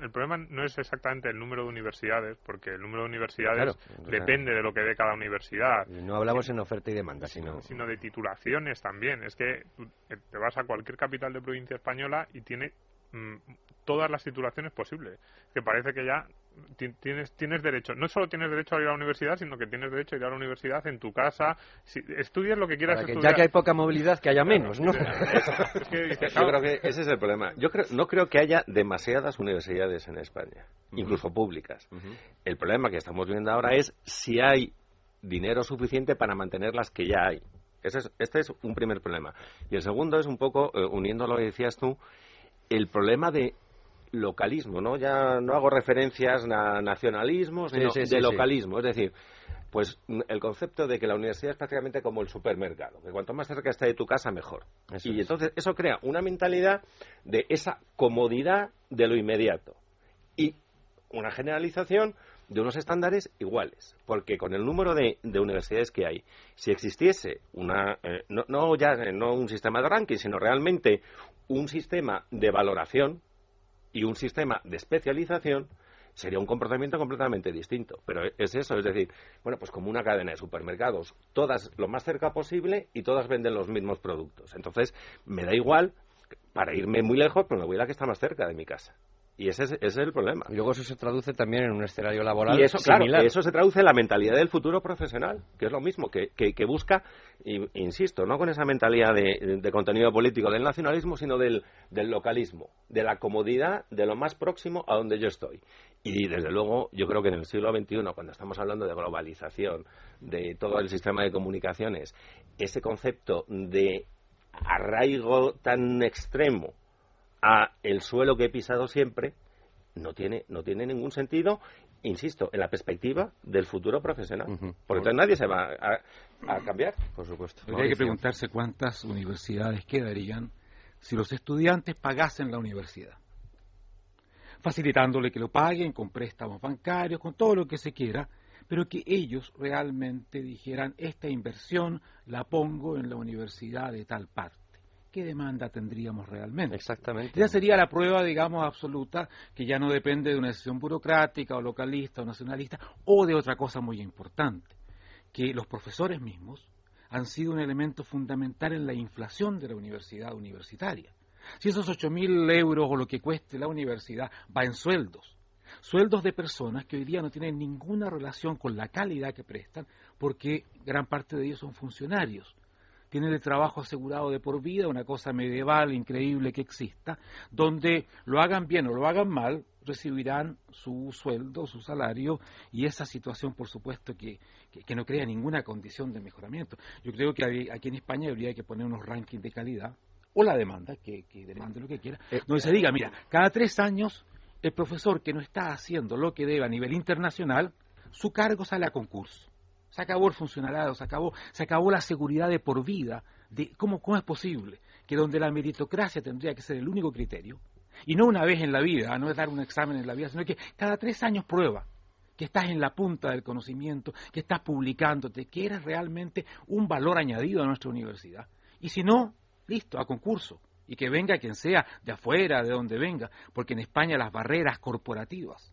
[SPEAKER 5] el problema no es exactamente el número de universidades, porque el número de universidades depende de lo que dé cada universidad.
[SPEAKER 2] No hablamos en oferta y demanda, sino...
[SPEAKER 5] Sino de titulaciones también. Es que te vas a cualquier capital de provincia española y tiene mm, todas las titulaciones posibles. Que parece que ya tienes, tienes derecho, no solo tienes derecho a ir a la universidad, sino que tienes derecho a ir a la universidad en tu casa, si, estudias lo que quieras estudiar.
[SPEAKER 2] Ya que hay poca movilidad, que haya menos, ¿no?
[SPEAKER 7] Yo creo que ese es el problema. Yo creo, no creo que haya demasiadas universidades en España, incluso públicas. El problema que estamos viendo ahora es si hay dinero suficiente para mantener las que ya hay. Ese es, este es un primer problema. Y el segundo es un poco, eh, uniendo a lo que decías tú, el problema de localismo, ¿no? Ya no hago referencias a nacionalismos, sino de localismo. Es decir, pues el concepto de que la universidad es prácticamente como el supermercado, que cuanto más cerca esté de tu casa, mejor. y entonces eso crea una mentalidad de esa comodidad de lo inmediato y una generalización de unos estándares iguales, porque con el número de, universidades que hay, si existiese una, eh, no, no, ya no un sistema de ranking, sino realmente un sistema de valoración, y un sistema de especialización, sería un comportamiento completamente distinto. Pero es eso, es decir, bueno, pues como una cadena de supermercados, todas lo más cerca posible y todas venden los mismos productos. Entonces, me da igual para irme muy lejos, pero me voy a la que está más cerca de mi casa. Y ese es, el problema.
[SPEAKER 2] Y luego eso se traduce también en un escenario laboral
[SPEAKER 7] y eso, similar. eso se traduce en la mentalidad del futuro profesional, que es lo mismo, que, que, busca, insisto, no con esa mentalidad de, contenido político del nacionalismo, sino del, del localismo, de la comodidad de lo más próximo a donde yo estoy. Y desde luego, yo creo que en el siglo XXI, cuando estamos hablando de globalización, de todo el sistema de comunicaciones, ese concepto de arraigo tan extremo a el suelo que he pisado siempre, no tiene, no tiene ningún sentido, insisto, en la perspectiva del futuro profesional. Porque entonces nadie se va a, cambiar.
[SPEAKER 3] Por supuesto. Habría que preguntarse cuántas universidades quedarían si los estudiantes pagasen la universidad. Facilitándole que lo paguen con préstamos bancarios, con todo lo que se quiera, pero que ellos realmente dijeran, esta inversión la pongo en la universidad de tal parte ¿qué demanda tendríamos realmente?
[SPEAKER 2] Exactamente.
[SPEAKER 3] Ya sería la prueba, digamos, absoluta, que ya no depende de una decisión burocrática o localista o nacionalista, o de otra cosa muy importante, que los profesores mismos han sido un elemento fundamental en la inflación de la universidad universitaria. Si esos 8.000 euros o lo que cueste la universidad va en sueldos, sueldos de personas que hoy día no tienen ninguna relación con la calidad que prestan, porque gran parte de ellos son funcionarios tienen el trabajo asegurado de por vida, una cosa medieval increíble que exista, donde lo hagan bien o lo hagan mal, recibirán su sueldo, su salario, y esa situación, por supuesto, que, que, no crea ninguna condición de mejoramiento. Yo creo que aquí en España habría que poner unos rankings de calidad, o la demanda, que, que demande lo que quiera, eh, donde se diga, mira, cada tres años el profesor que no está haciendo lo que debe a nivel internacional, su cargo sale a concurso. Se acabó el funcionariado, se acabó, se acabó la seguridad de por vida. De, ¿cómo, ¿Cómo es posible que donde la meritocracia tendría que ser el único criterio, Y no una vez en la vida, no es dar un examen en la vida, sino que cada tres años prueba que estás en la punta del conocimiento, que estás publicándote, que eres realmente un valor añadido a nuestra universidad. Y si no, listo, a concurso. Y que venga quien sea, de afuera, de donde venga, porque en España las barreras corporativas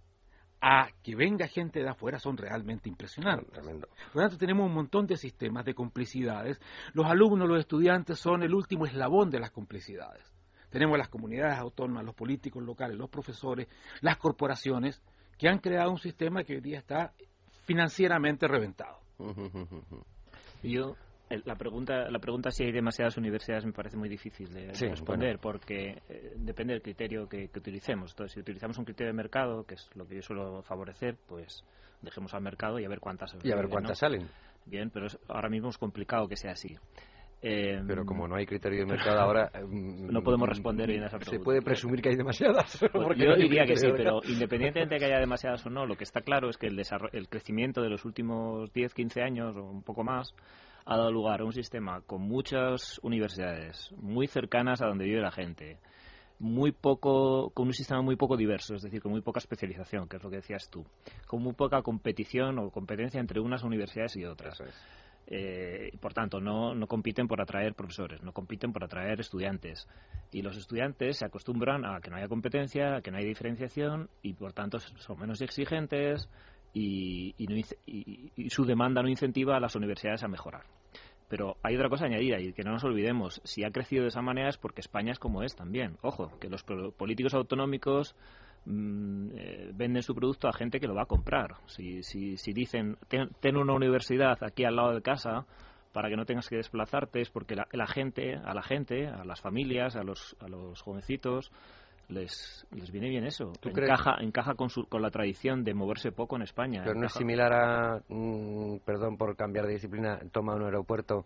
[SPEAKER 3] a que venga gente de afuera son realmente impresionantes. Por lo tanto, tenemos un montón de sistemas de complicidades. Los alumnos, los estudiantes son el último eslabón de las complicidades. Tenemos las comunidades autónomas, los políticos locales, los profesores, las corporaciones, que han creado un sistema que hoy día está financieramente reventado.
[SPEAKER 4] Yo la pregunta, la pregunta si hay demasiadas universidades me parece muy difícil de, responder porque eh, depende del criterio que, utilicemos. Entonces, si utilizamos un criterio de mercado, que es lo que yo suelo favorecer, pues dejemos al mercado y a ver cuántas
[SPEAKER 2] y a ver cuántas salen.
[SPEAKER 4] Bien, pero ahora mismo es complicado que sea así.
[SPEAKER 2] Eh, pero como no hay criterio de mercado ahora...
[SPEAKER 4] no podemos responder bien a esa
[SPEAKER 2] pregunta. ¿Se puede presumir que hay demasiadas?
[SPEAKER 4] yo diría que sí, pero independientemente de que haya demasiadas o no, lo que está claro es que el, el crecimiento de los últimos 10, 15 años o un poco más ha dado lugar a un sistema con muchas universidades muy cercanas a donde vive la gente, muy poco, con un sistema muy poco diverso, es decir, con muy poca especialización, que es lo que decías tú, con muy poca competición o competencia entre unas universidades y otras. Eh, por tanto, no, no compiten por atraer profesores, no compiten por atraer estudiantes. Y los estudiantes se acostumbran a que no haya competencia, a que no haya diferenciación y, por tanto, son menos exigentes, y, su demanda no incentiva a las universidades a mejorar. Pero hay otra cosa añadida y que no nos olvidemos, si ha crecido de esa manera es porque España es como es también. Ojo, que los políticos autonómicos mm, eh, venden su producto a gente que lo va a comprar. Si, si, si dicen, ten, una universidad aquí al lado de casa para que no tengas que desplazarte, es porque la, gente, a la gente, a las familias, a los, a los jovencitos, les, les viene bien eso. Encaja, encaja con, su, con la tradición de moverse poco en España.
[SPEAKER 2] Pero no es similar a, mm, perdón por cambiar de disciplina, toma un aeropuerto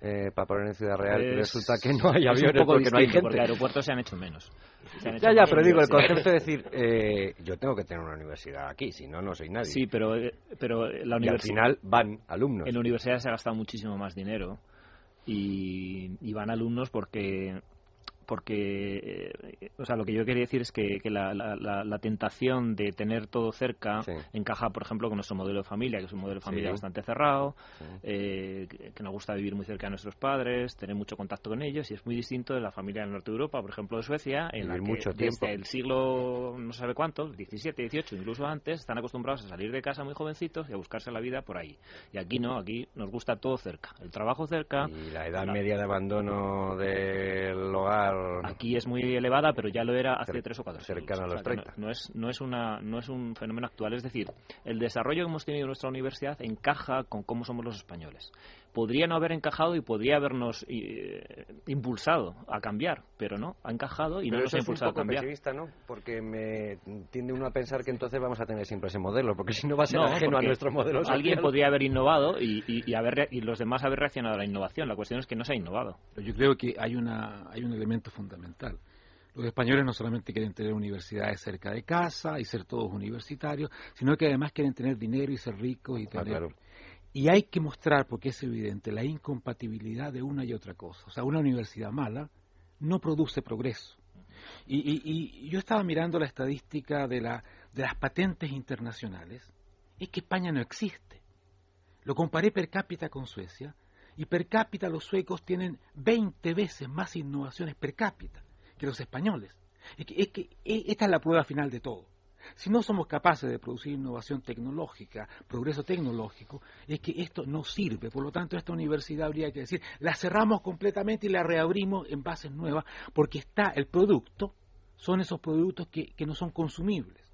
[SPEAKER 2] eh, para poner en Ciudad Real y resulta que no hay aviones porque no hay gente.
[SPEAKER 4] Porque aeropuertos se han hecho menos.
[SPEAKER 2] ya, ya, pero digo, el concepto de decir, eh, yo tengo que tener una universidad aquí, si no, no soy nadie.
[SPEAKER 4] Sí, pero, eh, pero la universidad...
[SPEAKER 2] al final van alumnos.
[SPEAKER 4] En la universidad se ha gastado muchísimo más dinero y, y van alumnos porque porque, eh, o sea, lo que yo quería decir es que, la, la, tentación de tener todo cerca encaja, por ejemplo, con nuestro modelo de familia, que es un modelo de familia bastante cerrado, eh, que nos gusta vivir muy cerca de nuestros padres, tener mucho contacto con ellos, y es muy distinto de la familia del norte de Europa, por ejemplo, de Suecia, en la que
[SPEAKER 2] mucho
[SPEAKER 4] desde el siglo no sabe cuánto, 17, 18, incluso antes, están acostumbrados a salir de casa muy jovencitos y a buscarse la vida por ahí. Y aquí no, aquí nos gusta todo cerca, el trabajo cerca.
[SPEAKER 2] Y la edad media de abandono del hogar
[SPEAKER 4] Aquí es muy elevada, pero ya lo era hace tres o cuatro
[SPEAKER 2] Cercana a los 30.
[SPEAKER 4] No, es, no, es una, no es un fenómeno actual. Es decir, el desarrollo que hemos tenido en nuestra universidad encaja con cómo somos los españoles. Podría no haber encajado y podría habernos eh, impulsado a cambiar, pero no, ha encajado y no nos ha impulsado
[SPEAKER 2] a cambiar. ¿no? Porque me tiende uno a pensar que entonces vamos a tener siempre ese modelo, porque si no va a ser ajeno a nuestro modelo.
[SPEAKER 4] Alguien podría haber innovado y, y, haber, y los demás haber reaccionado a la innovación. La cuestión es que no se ha innovado.
[SPEAKER 3] Yo creo que hay, una, hay un elemento fundamental. Los españoles no solamente quieren tener universidades cerca de casa y ser todos universitarios, sino que además quieren tener dinero y ser ricos y ah, tener... Y hay que mostrar, porque es evidente, la incompatibilidad de una y otra cosa. O sea, una universidad mala no produce progreso. Y, yo estaba mirando la estadística de, la, de las patentes internacionales. Es que España no existe. Lo comparé per cápita con Suecia. Y per cápita los suecos tienen 20 veces más innovaciones per cápita que los españoles. Es que, es que e, esta es la prueba final de todo. Si no somos capaces de producir innovación tecnológica, progreso tecnológico, es que esto no sirve. Por lo tanto, esta universidad habría que decir, la cerramos completamente y la reabrimos en bases nuevas, porque está el producto, son esos productos que, no son consumibles.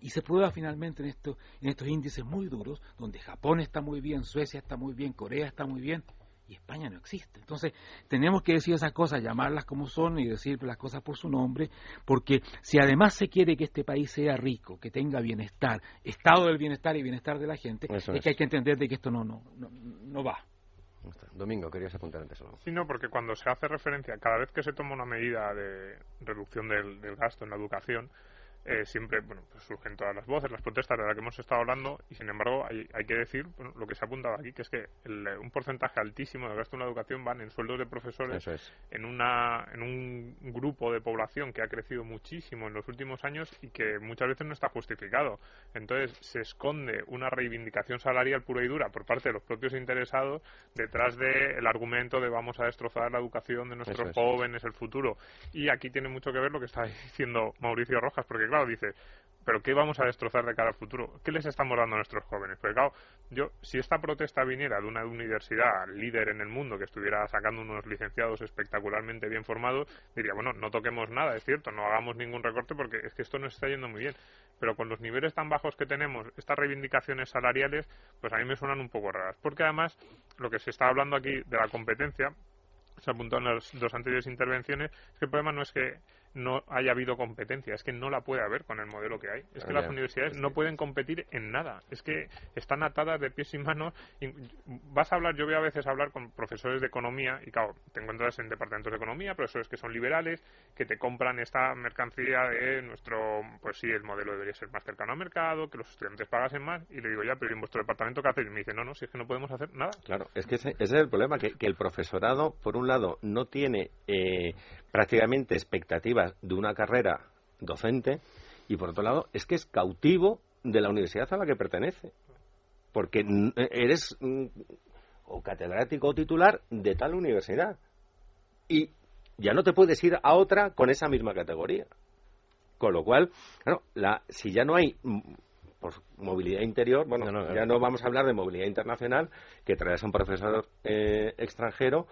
[SPEAKER 3] Y se prueba finalmente en, esto, en estos índices muy duros, donde Japón está muy bien, Suecia está muy bien, Corea está muy bien, y España no existe. Entonces, tenemos que decir esas cosas, llamarlas como son y decir las cosas por su nombre, porque si además se quiere que este país sea rico, que tenga bienestar, estado del bienestar y bienestar de la gente, es, que hay que entender de que esto no, no, no, va.
[SPEAKER 2] Domingo, querías apuntar antes algo.
[SPEAKER 5] Sí, no, porque cuando se hace referencia, cada vez que se toma una medida de reducción del, gasto en la educación, eh, siempre bueno, pues surgen todas las voces, las protestas de las que hemos estado hablando y sin embargo hay, hay que decir lo que se ha apuntado aquí, que es que un porcentaje altísimo del gasto en la educación van en sueldos de profesores en, una, en un grupo de población que ha crecido muchísimo en los últimos años y que muchas veces no está justificado. Entonces se esconde una reivindicación salarial pura y dura por parte de los propios interesados detrás del argumento de vamos a destrozar la educación de nuestros jóvenes, el futuro. Y aquí tiene mucho que ver lo que está diciendo Mauricio Rojas, porque claro, dice, pero ¿qué vamos a destrozar de cara al futuro? ¿Qué les estamos dando a nuestros jóvenes? Porque claro, yo, si esta protesta viniera de una universidad líder en el mundo que estuviera sacando unos licenciados espectacularmente bien formados, diría, bueno, no toquemos nada, es cierto, no hagamos ningún recorte porque es que esto nos está yendo muy bien. Pero con los niveles tan bajos que tenemos, estas reivindicaciones salariales, pues a mí me suenan un poco raras. Porque además, lo que se está hablando aquí de la competencia, se apuntó en las dos anteriores intervenciones, es que el problema no es que no haya habido competencia, es que no la puede haber con el modelo que hay. Es que las universidades no pueden competir en nada, es que están atadas de pies y manos. vas a hablar, yo voy a veces a hablar con profesores de economía y claro, te encuentras en departamentos de economía, profesores que son liberales, que te compran esta mercancía de nuestro, pues sí, el modelo debería ser más cercano al mercado, que los estudiantes pagasen más y le digo ya, pero ¿en vuestro departamento qué hacéis? Y me dice, no, no, si es que no podemos hacer nada.
[SPEAKER 7] Claro, es que ese, es el problema, que, que el profesorado, por un lado, no tiene eh, prácticamente expectativas de una carrera docente y por otro lado es que es cautivo de la universidad a la que pertenece porque eres mm, o catedrático o titular de tal universidad y ya no te puedes ir a otra con esa misma categoría. Con lo cual claro la, si ya no hay mm, pues, movilidad interior, bueno, ya no vamos a hablar de movilidad internacional, que traes a un profesor eh, extranjero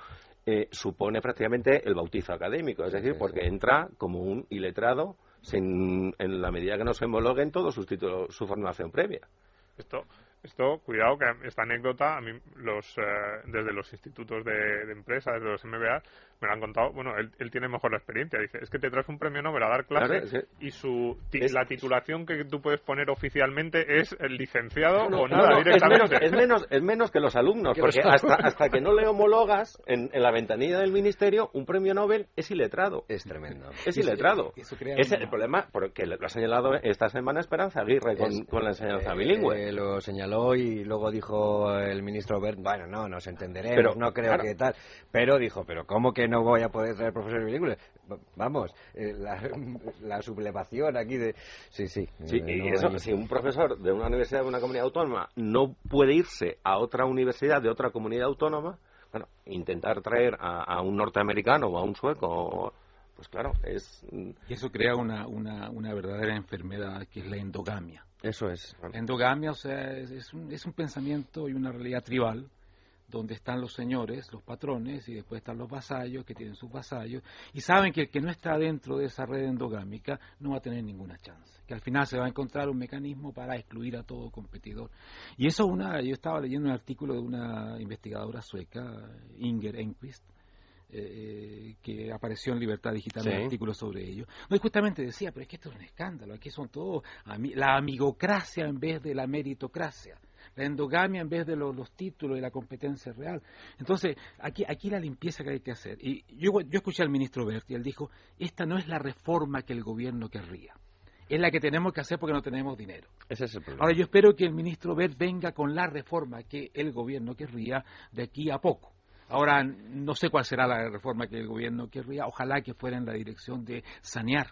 [SPEAKER 7] eh, supone prácticamente el bautizo académico, es decir, porque entra como un iletrado sin, en la medida que no se homologuen todos sus títulos, su formación previa.
[SPEAKER 5] Esto, esto, cuidado, que esta anécdota, a mí, los, eh, desde los institutos de, de empresa, desde los MBA, me lo han contado, bueno, él, tiene mejor la experiencia. Dice, es que te traes un premio Nobel a dar clases y su la titulación que tú puedes poner oficialmente es el licenciado o nada, directamente.
[SPEAKER 7] Es menos, es menos, que los alumnos, porque hasta, hasta que no le homologas en, la ventanilla del ministerio, un premio Nobel es iletrado.
[SPEAKER 2] Es tremendo.
[SPEAKER 7] Es iletrado. es el problema, porque lo ha señalado esta semana Esperanza Aguirre con, la enseñanza bilingüe.
[SPEAKER 2] Eh, lo señaló y luego dijo el ministro Bert, bueno, no, nos entenderemos, no creo que tal. Pero dijo, pero ¿cómo que no voy a poder ser profesor bilingüe. Vamos, eh, la, sublevación aquí de... Sí, sí.
[SPEAKER 7] sí eh, y eso, si un profesor de una universidad de una comunidad autónoma no puede irse a otra universidad de otra comunidad autónoma, bueno, intentar traer a, un norteamericano o a un sueco pues claro, es...
[SPEAKER 3] Y eso crea una, una, una, verdadera enfermedad que es la endogamia.
[SPEAKER 2] Eso es.
[SPEAKER 3] La endogamia, o sea, es, un, es un pensamiento y una realidad tribal donde están los señores, los patrones, y después están los vasallos, que tienen sus vasallos, y saben que el que no está dentro de esa red endogámica no va a tener ninguna chance, que al final se va a encontrar un mecanismo para excluir a todo competidor. Y eso una, yo estaba leyendo un artículo de una investigadora sueca, Inger Enquist, eh, que apareció en Libertad Digital un artículo sobre ello. No, y justamente decía, pero es que esto es un escándalo, aquí son todos la amigocracia en vez de la meritocracia la endogamia en vez de los, títulos y la competencia real. Entonces, aquí, aquí la limpieza que hay que hacer. Y yo, yo escuché al ministro Berti, él dijo, esta no es la reforma que el gobierno querría. Es la que tenemos que hacer porque no tenemos dinero.
[SPEAKER 2] Ese es el problema.
[SPEAKER 3] Ahora, yo espero que el ministro Bert venga con la reforma que el gobierno querría de aquí a poco. Ahora, no sé cuál será la reforma que el gobierno querría. Ojalá que fuera en la dirección de sanear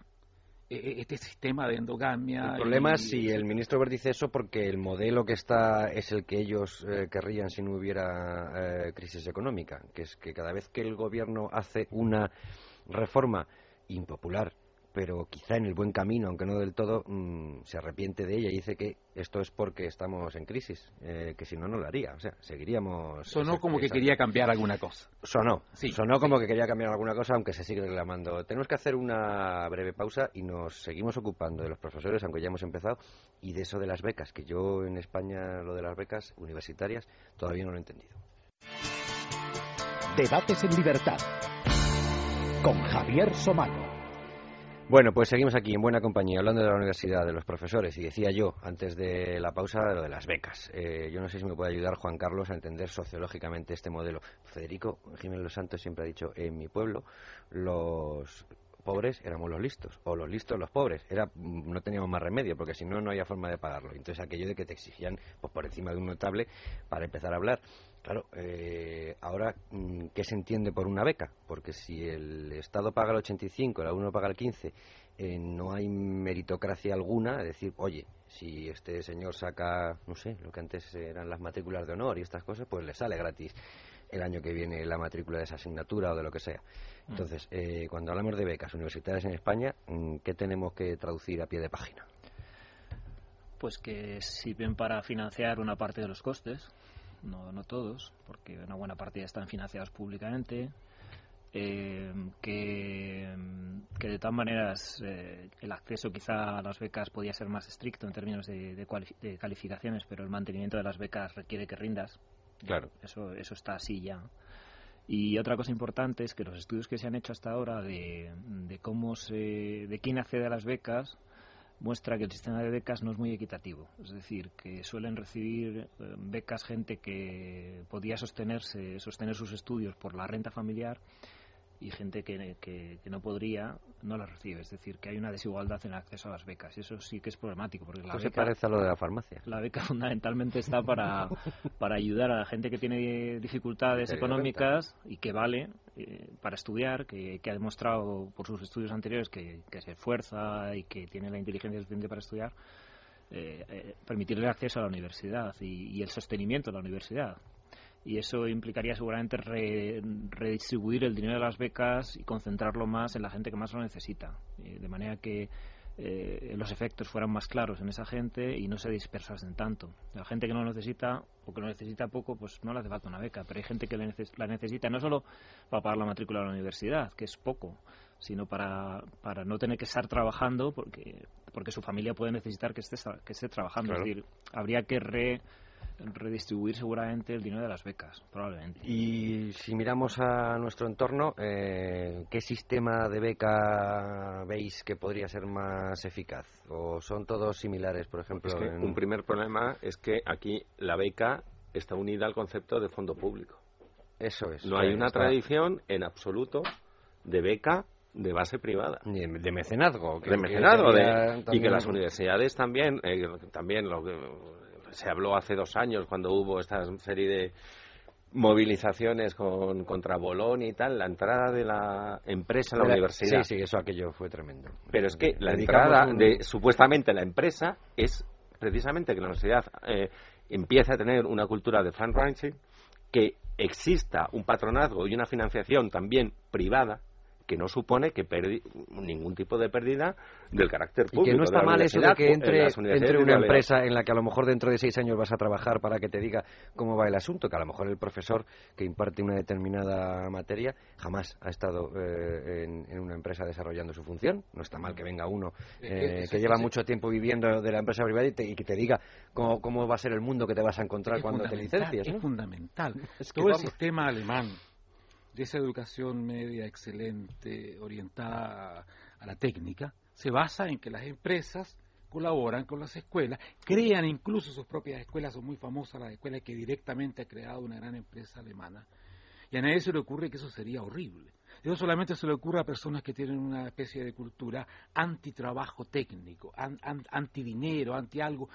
[SPEAKER 3] este sistema de endogamia.
[SPEAKER 2] El problema es si el ministro Ver dice eso porque el modelo que está es el que ellos eh, querrían si no hubiera eh, crisis económica, que es que cada vez que el gobierno hace una reforma impopular pero quizá en el buen camino, aunque no del todo, mm, se arrepiente de ella y dice que esto es porque estamos en crisis, eh, que si no, no lo haría. O sea, seguiríamos.
[SPEAKER 3] Sonó como que quería cambiar alguna cosa.
[SPEAKER 2] Sonó, sí, sonó como que quería cambiar alguna cosa, aunque se sigue reclamando. Tenemos que hacer una breve pausa y nos seguimos ocupando de los profesores, aunque ya hemos empezado, y de eso de las becas, que yo en España lo de las becas universitarias todavía no lo he entendido.
[SPEAKER 1] Debates en libertad con Javier Somano.
[SPEAKER 2] Bueno, pues seguimos aquí en buena compañía, hablando de la universidad, de los profesores, y decía yo antes de la pausa lo de las becas. Eh, yo no sé si me puede ayudar Juan Carlos a entender sociológicamente este modelo. Federico Jiménez Los Santos siempre ha dicho, en mi pueblo los pobres éramos los listos, o los listos los pobres. Era, no teníamos más remedio, porque si no, no había forma de pagarlo. Entonces, aquello de que te exigían pues, por encima de un notable para empezar a hablar. Claro, eh, ahora, mm, ¿qué se entiende por una beca? Porque si el Estado paga el 85, el uno paga el 15, eh, no hay meritocracia alguna, es decir, oye, si este señor saca, no sé, lo que antes eran las matrículas de honor y estas cosas, pues le sale gratis el año que viene la matrícula de esa asignatura o de lo que sea. Mm. Entonces, eh, cuando hablamos de becas universitarias en España, mm, ¿qué tenemos que traducir a pie de página?
[SPEAKER 4] Pues que sirven para financiar una parte de los costes, no, no todos, porque una buena parte ya están financiados públicamente. Eh, que, que, de todas maneras eh, el acceso quizá a las becas podía ser más estricto en términos de, de, calificaciones, pero el mantenimiento de las becas requiere que rindas.
[SPEAKER 2] Claro.
[SPEAKER 4] Eso, eso está así ya. Y otra cosa importante es que los estudios que se han hecho hasta ahora de, de cómo se, de quién accede a las becas muestra que el sistema de becas no es muy equitativo. Es decir, que suelen recibir eh, becas gente que podía sostenerse, sostener sus estudios por la renta familiar y gente que, que, no podría no las recibe. Es decir, que hay una desigualdad en el acceso a las becas y eso sí que es problemático. Porque la
[SPEAKER 2] beca, parece a lo de la farmacia.
[SPEAKER 4] La beca fundamentalmente está para, para ayudar a la gente que tiene dificultades económicas y que vale eh, para estudiar, que, que, ha demostrado por sus estudios anteriores que, que, se esfuerza y que tiene la inteligencia suficiente para estudiar. Eh, eh, permitirle el acceso a la universidad y, y el sostenimiento de la universidad y eso implicaría seguramente redistribuir el dinero de las becas y concentrarlo más en la gente que más lo necesita, eh, de manera que eh, los efectos fueran más claros en esa gente y no se dispersasen tanto. La gente que no lo necesita o que lo necesita poco, pues no le hace falta una beca, pero hay gente que la necesita no solo para pagar la matrícula de la universidad, que es poco, sino para, para no tener que estar trabajando porque, porque su familia puede necesitar que esté, que esté trabajando. Es decir, habría que re redistribuir seguramente el dinero de las becas, probablemente.
[SPEAKER 2] Y si miramos a nuestro entorno, eh, ¿qué sistema de beca veis que podría ser más eficaz? ¿O son todos similares, por ejemplo?
[SPEAKER 7] Un primer problema es que aquí la beca está unida al concepto de fondo público.
[SPEAKER 2] Eso es.
[SPEAKER 7] No hay una tradición en absoluto de beca de base privada.
[SPEAKER 2] De mecenazgo.
[SPEAKER 7] de mecenazgo. y que las universidades también, eh, también lo, se habló hace dos años cuando hubo esta serie de movilizaciones con, contra Bolonia y tal, la entrada de la empresa en la, universidad.
[SPEAKER 2] Sí, sí, eso aquello fue tremendo.
[SPEAKER 7] Pero es que la entrada de supuestamente la empresa es precisamente que la universidad eh, empiece a tener una cultura de fundraising, que exista un patronazgo y una financiación también privada que no supone que ningún tipo de pérdida del carácter público.
[SPEAKER 2] Y que no está mal eso de que entre, entre una empresa en la que a lo mejor dentro de seis años vas a trabajar para que te diga cómo va el asunto, que a lo mejor el profesor que imparte una determinada materia jamás ha estado eh, en, una empresa desarrollando su función. No está mal que venga uno eh, que lleva mucho tiempo viviendo de la empresa privada y, que te diga cómo, cómo, va a ser el mundo que te vas a encontrar cuando te licencias.
[SPEAKER 3] Es fundamental. Todo el sistema alemán de esa educación media excelente, orientada a la técnica, se basa en que las empresas colaboran con las escuelas, crean incluso sus propias escuelas, son muy famosas las escuelas que directamente ha creado una gran empresa alemana. Y a nadie se le ocurre que eso sería horrible. Eso solamente se le ocurre a personas que tienen una especie de cultura antitrabajo técnico, antidinero, anti algo.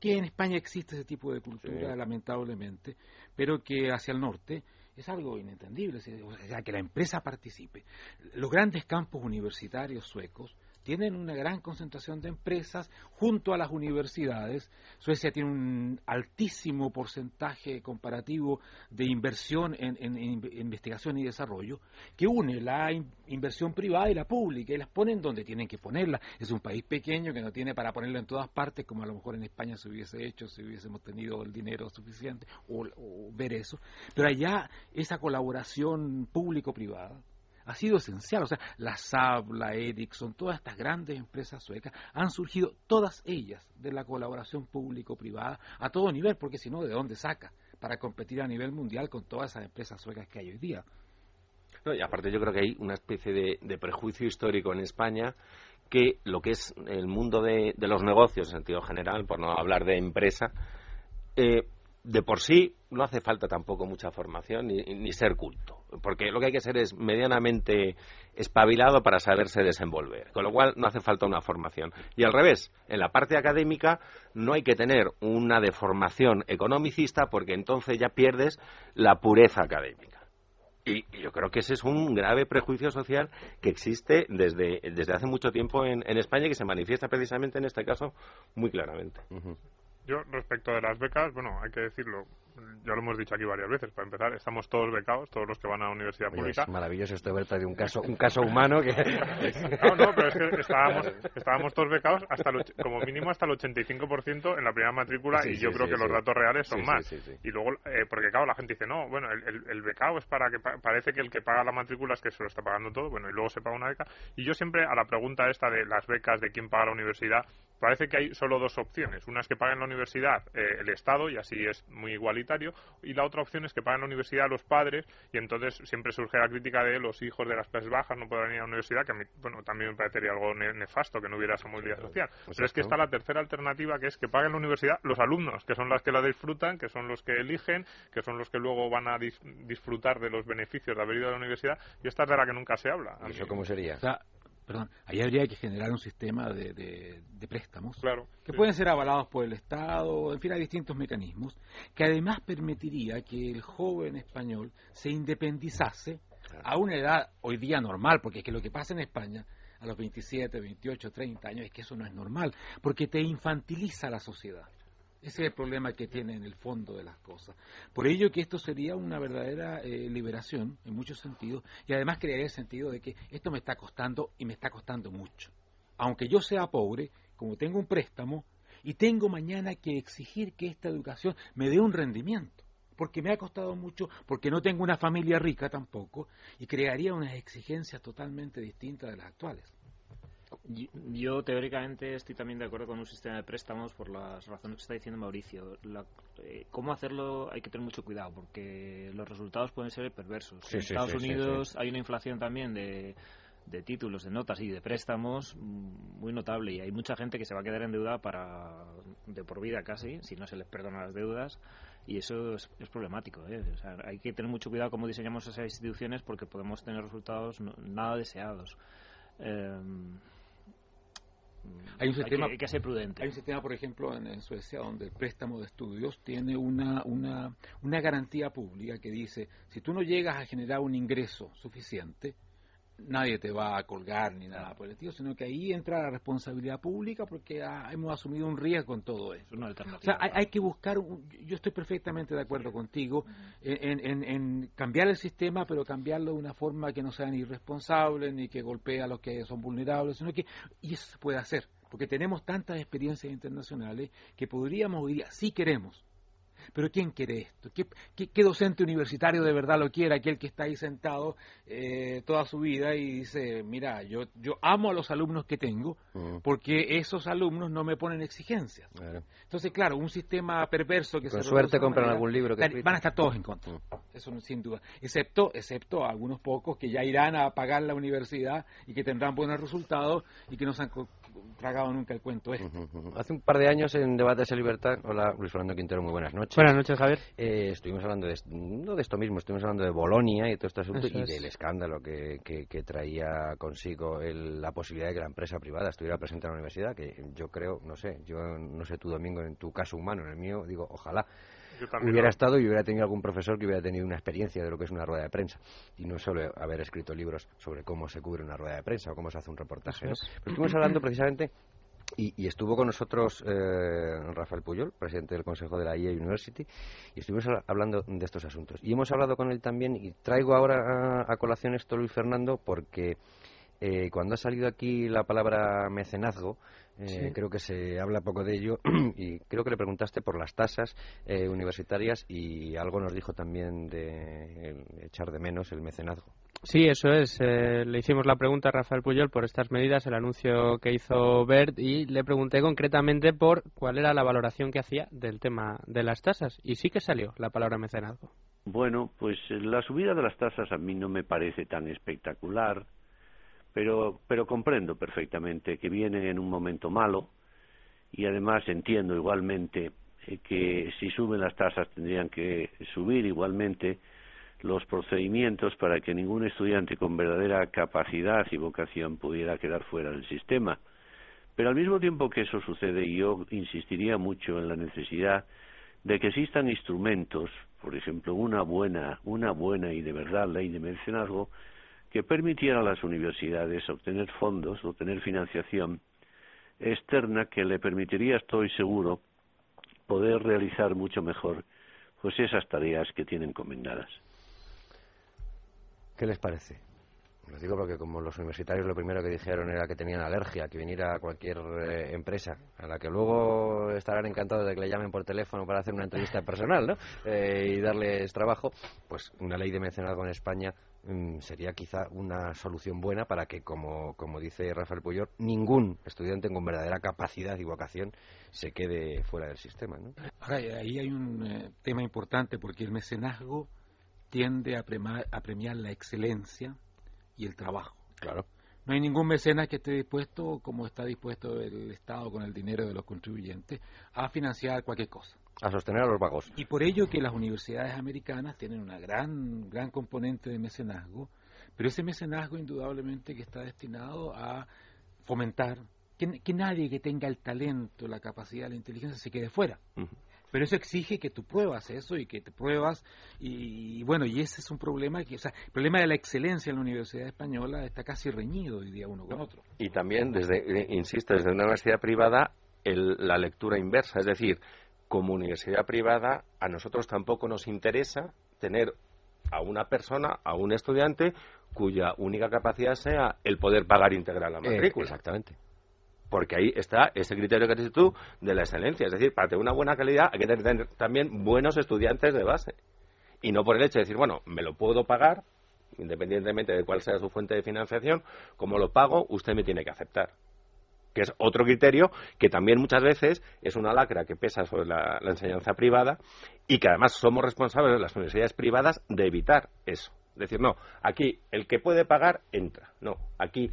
[SPEAKER 3] Que en España existe ese tipo de cultura, lamentablemente, pero que hacia el norte es algo inentendible, o sea, que la empresa participe. Los grandes campos universitarios suecos tienen una gran concentración de empresas junto a las universidades. Suecia tiene un altísimo porcentaje comparativo de inversión en, investigación y desarrollo que une la inversión privada y la pública y las ponen donde tienen que ponerla. Es un país pequeño que no tiene para ponerla en todas partes, como a lo mejor en España se hubiese hecho si hubiésemos tenido el dinero suficiente o ver eso. Pero allá esa colaboración público-privada ha sido esencial. O sea, la Saab, la Ericsson, todas estas grandes empresas suecas han surgido todas ellas de la colaboración público-privada a todo nivel, porque si no, ¿de dónde saca? Para competir a nivel mundial con todas esas empresas suecas que hay hoy día.
[SPEAKER 7] y aparte yo creo que hay una especie de, prejuicio histórico en España que lo que es el mundo de, los negocios en sentido general, por no hablar de empresa, eh, de por sí no hace falta tampoco mucha formación ni, ser culto, porque lo que hay que ser es medianamente espabilado para saberse desenvolver, con lo cual no hace falta una formación. Y al revés, en la parte académica no hay que tener una deformación economicista porque entonces ya pierdes la pureza académica. Y, yo creo que ese es un grave prejuicio social que existe desde, desde hace mucho tiempo en, España y que se manifiesta precisamente en este caso muy claramente.
[SPEAKER 5] Yo, respecto de las becas, bueno, hay que decirlo, ya lo hemos dicho aquí varias veces, para empezar, estamos todos becados, todos los que van a la universidad pública.
[SPEAKER 2] Es maravilloso esto, de un caso, un caso humano que...
[SPEAKER 5] no, no, pero es que estábamos, estábamos todos becados hasta como mínimo hasta el 85% en la primera matrícula y yo creo que los datos reales son más. Y luego, eh, porque claro, la gente dice, no, bueno, el, el, becado es para que, parece que el que paga la matrícula es que se lo está pagando todo, bueno, y luego se paga una beca. Y yo siempre, a la pregunta esta de las becas, de quién paga la universidad, parece que hay solo dos opciones. Una es que paguen la universidad eh, el Estado, y así es muy igualitario, y la otra opción es que paguen la universidad los padres, y entonces siempre surge la crítica de los hijos de las clases bajas no pueden ir a la universidad, que a mí bueno, también me parecería algo nefasto que no hubiera esa movilidad social. Pero es que está la tercera alternativa, que es que paguen la universidad los alumnos, que son las que la disfrutan, que son los que eligen, que son los que luego van a disfrutar de los beneficios de haber ido a la universidad, y esta es de la que nunca se habla.
[SPEAKER 2] ¿Eso cómo sería?
[SPEAKER 3] Perdón, ahí habría que generar un sistema de, de, préstamos
[SPEAKER 5] claro,
[SPEAKER 3] que pueden ser avalados por el Estado, en fin, hay distintos mecanismos, que además permitiría que el joven español se independizase a una edad hoy día normal, porque es que lo que pasa en España a los 27, 28, 30 años es que eso no es normal, porque te infantiliza la sociedad. Ese es el problema que tiene en el fondo de las cosas. Por ello que esto sería una verdadera eh, liberación en muchos sentidos y además crearía el sentido de que esto me está costando y me está costando mucho. Aunque yo sea pobre, como tengo un préstamo y tengo mañana que exigir que esta educación me dé un rendimiento, porque me ha costado mucho, porque no tengo una familia rica tampoco y crearía unas exigencias totalmente distintas de las actuales.
[SPEAKER 4] Yo, teóricamente estoy también de acuerdo con un sistema de préstamos por las razones que está diciendo Mauricio. Eh, ¿Cómo hacerlo? Hay que tener mucho cuidado porque los resultados pueden ser perversos. en Estados Unidos hay una inflación también de, de títulos, de notas y de préstamos muy notable y hay mucha gente que se va a quedar en deuda para de por vida casi, si no se les perdona las deudas y eso es, problemático. ¿eh? hay que tener mucho cuidado cómo diseñamos esas instituciones porque podemos tener resultados nada deseados. Eh,
[SPEAKER 3] hay un sistema,
[SPEAKER 4] hay que, ser prudente.
[SPEAKER 3] Hay un sistema, por ejemplo, en, Suecia donde el préstamo de estudios tiene una, una, una garantía pública que dice, si tú no llegas a generar un ingreso suficiente, nadie te va a colgar ni nada por el estilo, sino que ahí entra la responsabilidad pública porque hemos asumido un riesgo en todo eso. o sea, hay, que buscar, yo estoy perfectamente de acuerdo contigo en, cambiar el sistema, pero cambiarlo de una forma que no sea ni irresponsable ni que golpee a los que son vulnerables, sino que, y eso se puede hacer, porque tenemos tantas experiencias internacionales que podríamos hoy día, si queremos, pero ¿quién quiere esto? ¿Qué, docente universitario de verdad lo quiere? Aquel que está ahí sentado eh, toda su vida y dice, mira, yo, yo amo a los alumnos que tengo porque esos alumnos no me ponen exigencias. Entonces, claro, un sistema perverso que
[SPEAKER 2] Con suerte compran algún libro
[SPEAKER 3] que Van a estar todos en contra, eso sin duda. Excepto, excepto algunos pocos que ya irán a pagar la universidad y que tendrán buenos resultados y que no se han tragado nunca el cuento este.
[SPEAKER 2] Hace un par de años en Debates de Libertad, hola Luis Fernando Quintero, muy buenas noches.
[SPEAKER 9] Buenas noches, Javier.
[SPEAKER 2] Eh, estuvimos hablando de, no de esto mismo, estuvimos hablando de Bolonia y todo este asunto y del escándalo que, que, traía consigo la posibilidad de que la empresa privada estuviera presente en la universidad, que yo creo, no sé, yo no sé tu domingo en tu caso humano, en el mío, digo, ojalá hubiera estado y hubiera tenido algún profesor que hubiera tenido una experiencia de lo que es una rueda de prensa y no solo haber escrito libros sobre cómo se cubre una rueda de prensa o cómo se hace un reportaje. Pero estuvimos hablando precisamente y, estuvo con nosotros eh, Rafael Puyol, presidente del Consejo de la IE University, y estuvimos hablando de estos asuntos. Y hemos hablado con él también, y traigo ahora a, colación esto, Luis Fernando, porque eh, cuando ha salido aquí la palabra mecenazgo, eh, creo que se habla poco de ello y creo que le preguntaste por las tasas eh, universitarias y algo nos dijo también de echar de menos el mecenazgo.
[SPEAKER 9] Sí, eso es. Eh, le hicimos la pregunta a Rafael Puyol por estas medidas, el anuncio que hizo Bert, y le pregunté concretamente por cuál era la valoración que hacía del tema de las tasas. Y sí que salió la palabra mecenazgo.
[SPEAKER 10] Bueno, pues la subida de las tasas a mí no me parece tan espectacular pero, pero comprendo perfectamente que vienen en un momento malo y además entiendo igualmente eh, que si suben las tasas tendrían que subir igualmente los procedimientos para que ningún estudiante con verdadera capacidad y vocación pudiera quedar fuera del sistema. Pero al mismo tiempo que eso sucede, yo insistiría mucho en la necesidad de que existan instrumentos, por ejemplo, una buena, una buena y de verdad ley de mecenazgo, que permitiera a las universidades obtener fondos, obtener financiación externa que le permitiría, estoy seguro, poder realizar mucho mejor pues esas tareas que tienen encomendadas.
[SPEAKER 2] ¿Qué les parece? Lo digo porque como los universitarios lo primero que dijeron era que tenían alergia, que viniera cualquier eh, empresa, a la que luego estarán encantados de que le llamen por teléfono para hacer una entrevista personal, ¿no? Eh, y darles trabajo, pues una ley de mecenazgo en España mm, sería quizá una solución buena para que, como, como dice Rafael Puyol, ningún estudiante con verdadera capacidad y vocación se quede fuera del sistema, ¿no?
[SPEAKER 3] Ahora, ahí hay un eh, tema importante porque el mecenazgo tiende a premiar la excelencia y el trabajo.
[SPEAKER 2] Claro.
[SPEAKER 3] No hay ningún mecenas que esté dispuesto, como está dispuesto el Estado con el dinero de los contribuyentes, a financiar cualquier cosa.
[SPEAKER 2] A sostener a los vagos.
[SPEAKER 3] Y por ello que las universidades americanas tienen una gran, gran componente de mecenazgo, pero ese mecenazgo indudablemente que está destinado a fomentar que, nadie que tenga el talento, la capacidad, la inteligencia se quede fuera. Pero eso exige que tú pruebas eso y que te pruebas y, bueno y ese es un problema que o sea el problema de la excelencia en la universidad española está casi reñido hoy día uno con otro.
[SPEAKER 7] y también desde eh, insisto desde una universidad privada la lectura inversa es decir como universidad privada a nosotros tampoco nos interesa tener a una persona a un estudiante cuya única capacidad sea el poder pagar integral la eh, matrícula
[SPEAKER 2] exactamente
[SPEAKER 7] porque ahí está ese criterio que dices tú de la excelencia. Es decir, para tener una buena calidad hay que tener también buenos estudiantes de base. Y no por el hecho de decir, bueno, me lo puedo pagar, independientemente de cuál sea su fuente de financiación, como lo pago, usted me tiene que aceptar. Que es otro criterio que también muchas veces es una lacra que pesa sobre la, enseñanza privada y que además somos responsables de las universidades privadas de evitar eso. Es decir, no, aquí el que puede pagar entra. No, aquí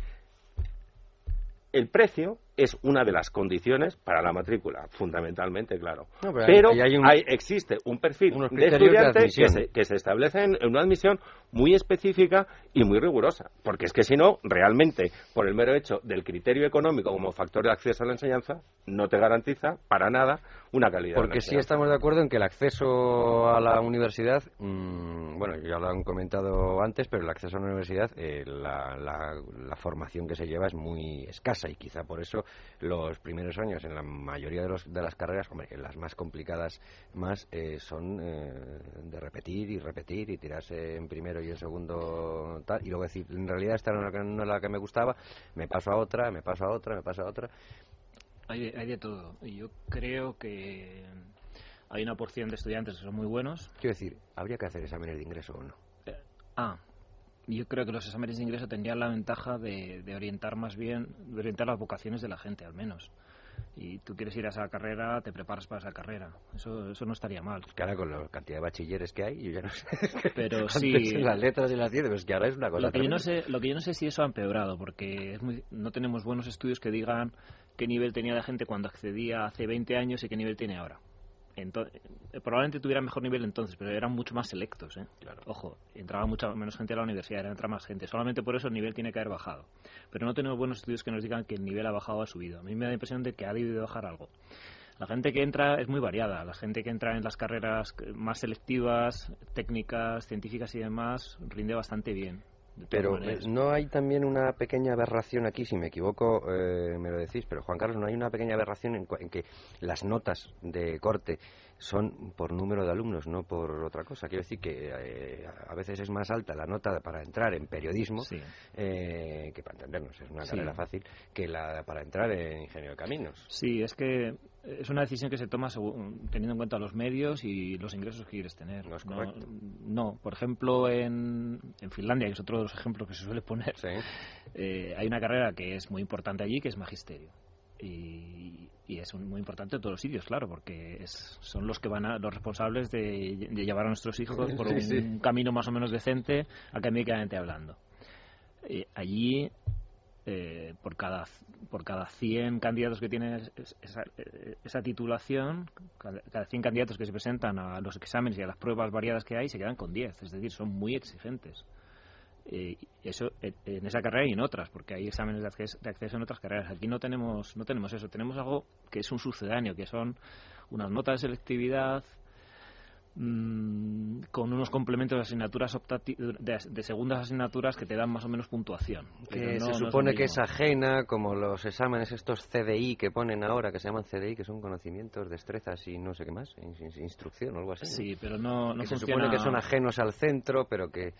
[SPEAKER 7] el precio es una de las condiciones para la matrícula, fundamentalmente, claro. pero, hay, existe un perfil de estudiante que, se, establece en, una admisión muy específica y muy rigurosa, porque es que si no, realmente, por el mero hecho del criterio económico como factor de acceso a la enseñanza, no te garantiza para nada una calidad.
[SPEAKER 2] Porque sí estamos de acuerdo en que el acceso a la universidad, mmm, bueno, ya lo han comentado antes, pero el acceso a la universidad, eh, la, la formación que se lleva es muy escasa y quizá por eso los primeros años en la mayoría de, los, de las carreras, hombre, las más complicadas más, eh, son eh, de repetir y repetir y tirarse en primero y en segundo tal, y luego decir, en realidad esta no era la que me gustaba, me paso a otra, me paso a otra, me paso a otra.
[SPEAKER 4] Hay, hay de todo. Y yo creo que hay una porción de estudiantes que son muy buenos.
[SPEAKER 2] Quiero decir, ¿habría que hacer exámenes de ingreso o no?
[SPEAKER 4] Eh, ah, yo creo que los exámenes de ingreso tendrían la ventaja de, orientar más bien, de orientar las vocaciones de la gente al menos. Y tú quieres ir a esa carrera, te preparas para esa carrera. Eso, eso no estaría mal.
[SPEAKER 2] Claro, con la cantidad de bachilleres que hay, yo ya no sé.
[SPEAKER 4] Pero sí.
[SPEAKER 2] las letras y las ciencias, pues que ahora es una cosa.
[SPEAKER 4] Lo que, yo no sé, lo que yo no sé si eso ha empeorado, porque es no tenemos buenos estudios que digan qué nivel tenía la gente cuando accedía hace 20 años y qué nivel tiene ahora. Probablemente tuviera mejor nivel entonces, pero eran mucho más selectos. ¿eh? Ojo, entraba mucha menos gente a la universidad, entra más gente. Solamente por eso el nivel tiene que haber bajado. Pero no tenemos buenos estudios que nos digan que el nivel ha bajado o ha subido. A mí me da la impresión de que ha debido bajar algo. La gente que entra es muy variada. La gente que entra en las carreras más selectivas, técnicas, científicas y demás, rinde bastante bien.
[SPEAKER 2] Pero eh, no hay también una pequeña aberración aquí, si me equivoco eh, me lo decís, pero Juan Carlos, no hay una pequeña aberración en, en, que las notas de corte son por número de alumnos, no por otra cosa. Quiero decir que eh, a veces es más alta la nota para entrar en periodismo, eh, que para entendernos, es una carrera fácil, que la para entrar en ingenio de caminos.
[SPEAKER 4] Sí, es que es una decisión que se toma teniendo en cuenta los medios y los ingresos que quieres tener.
[SPEAKER 2] No, es
[SPEAKER 4] no, por ejemplo, en, en, Finlandia, que es otro de los ejemplos que se suele poner, eh, hay una carrera que es muy importante allí, que es magisterio. Y, es muy importante en todos los sitios, claro, porque son los que van a, los responsables de, llevar a nuestros hijos por un camino más o menos decente, académicamente hablando. Eh, allí eh, por cada por cada 100 candidatos que tienen esa, esa, titulación, cada 100 candidatos que se presentan a los exámenes y a las pruebas variadas que hay, se quedan con 10. Es decir, son muy exigentes. Eh, eso en esa carrera y en otras, porque hay exámenes de acceso, de acceso, en otras carreras. Aquí no tenemos, no tenemos eso. Tenemos algo que es un sucedáneo, que son unas notas de selectividad, Mm, con unos complementos de asignaturas de, segundas asignaturas que te dan más o menos puntuación.
[SPEAKER 2] Que se supone que es ajena, como los exámenes estos CDI que ponen ahora, que se llaman CDI, que son conocimientos, destrezas y no sé qué más, instrucción o algo así.
[SPEAKER 4] Sí, pero no, no
[SPEAKER 2] Se supone que son ajenos al centro, pero que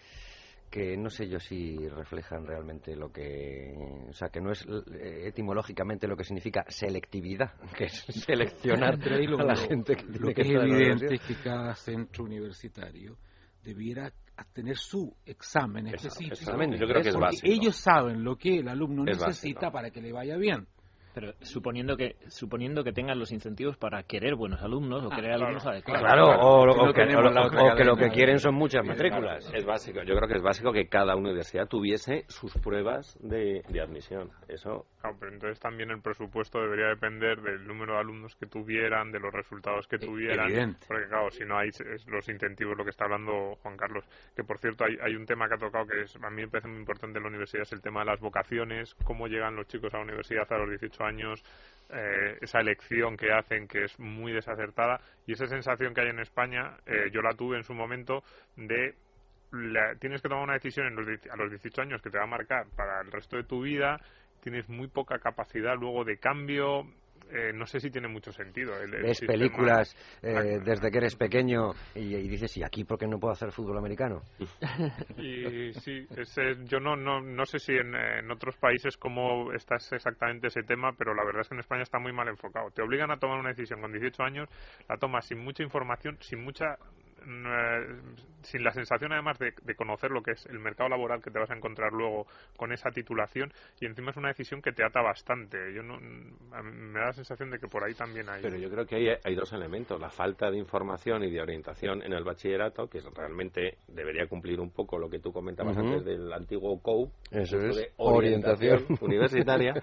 [SPEAKER 2] que no sé yo si reflejan realmente lo que, o sea, que no es eh, etimológicamente lo que significa selectividad, que es seleccionar a la gente que
[SPEAKER 3] Lo que,
[SPEAKER 2] es
[SPEAKER 3] evidente es que cada centro universitario debiera tener su examen específico.
[SPEAKER 7] Yo creo que es básico.
[SPEAKER 3] Ellos saben lo que el alumno necesita para que le vaya bien.
[SPEAKER 4] Pero suponiendo que suponiendo que tengan los incentivos para querer buenos alumnos o ah, querer alumnos adecuados.
[SPEAKER 2] Claro, o, que, lo que quieren son muchas matrículas.
[SPEAKER 7] Es básico. Yo creo que es básico que cada universidad tuviese sus pruebas de, admisión. Eso.
[SPEAKER 5] Claro, pero entonces también el presupuesto debería depender del número de alumnos que tuvieran, de los resultados que e, tuvieran. Porque claro, si no hay los incentivos, lo que está hablando Juan Carlos. Que por cierto hay, hay un tema que ha tocado que es, a mí me parece muy importante en la universidad, es el tema de las vocaciones, cómo llegan los chicos a la universidad a los 18 años, eh, esa elección que hacen que es muy desacertada y esa sensación que hay en España, eh, yo la tuve en su momento de tienes que tomar una decisión en a los 18 años que te va a marcar para el resto de tu vida, tienes muy poca capacidad luego de cambio, eh, no sé si tiene mucho sentido. El,
[SPEAKER 2] Ves películas eh, desde que eres pequeño y, dices, ¿y aquí por qué no puedo hacer fútbol americano?
[SPEAKER 5] Y sí, yo no, no, no sé si en, en, otros países cómo está exactamente ese tema, pero la verdad es que en España está muy mal enfocado. Te obligan a tomar una decisión con 18 años, la tomas sin mucha información, sin mucha sin la sensación además de, conocer lo que es el mercado laboral que te vas a encontrar luego con esa titulación y encima es una decisión que te ata bastante. Yo no, me da la sensación de que por ahí también hay.
[SPEAKER 7] Pero yo creo que hay, hay dos elementos: la falta de información y de orientación en el bachillerato, que realmente debería cumplir un poco lo que tú comentabas antes del antiguo COU,
[SPEAKER 2] Eso es,
[SPEAKER 7] de orientación, universitaria,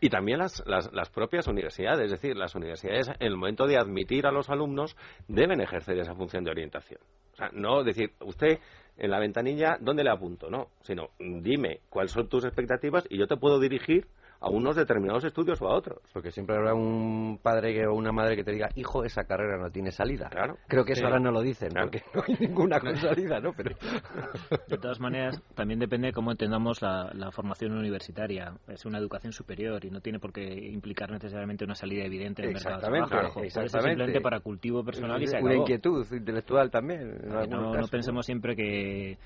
[SPEAKER 7] y también las, las, las propias universidades, es decir, las universidades en el momento de admitir a los alumnos deben ejercer esa función de orientación o sea, no decir, usted en la ventanilla, ¿dónde le apunto? No, sino dime cuáles son tus expectativas y yo te puedo dirigir a unos determinados estudios o a otros.
[SPEAKER 2] Porque siempre habrá un padre o una madre que te diga, hijo, esa carrera no tiene salida. Claro. Creo que eso ahora no lo dicen, porque no hay ninguna con salida, ¿no? Pero...
[SPEAKER 4] De todas maneras, también depende de cómo entendamos la, formación universitaria. Es una educación superior y no tiene por qué implicar necesariamente una salida evidente del mercado de trabajo. Exactamente. simplemente para cultivo personal y se
[SPEAKER 2] Una inquietud intelectual también.
[SPEAKER 4] No, no pensemos siempre que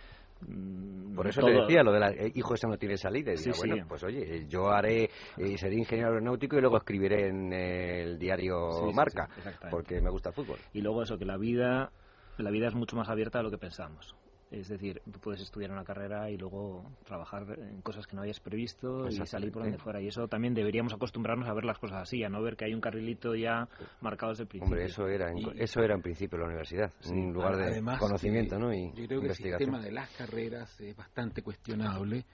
[SPEAKER 2] Por eso le decía lo de la, eh, hijo, ese no tiene salida. Y bueno, pues oye, yo haré, eh, seré ingeniero aeronáutico y luego escribiré en el diario Marca, porque me gusta el fútbol.
[SPEAKER 4] Y luego eso, que la vida, la vida es mucho más abierta de lo que pensamos. Es decir, tú puedes estudiar una carrera y luego trabajar en cosas que no hayas previsto y salir por donde fuera. Y eso también deberíamos acostumbrarnos a ver las cosas así, a no ver que hay un carrilito ya marcado desde el principio.
[SPEAKER 2] Hombre, eso era en, eso era en principio la universidad, en lugar de conocimiento ¿no? y
[SPEAKER 3] yo creo que el sistema de las carreras es bastante cuestionable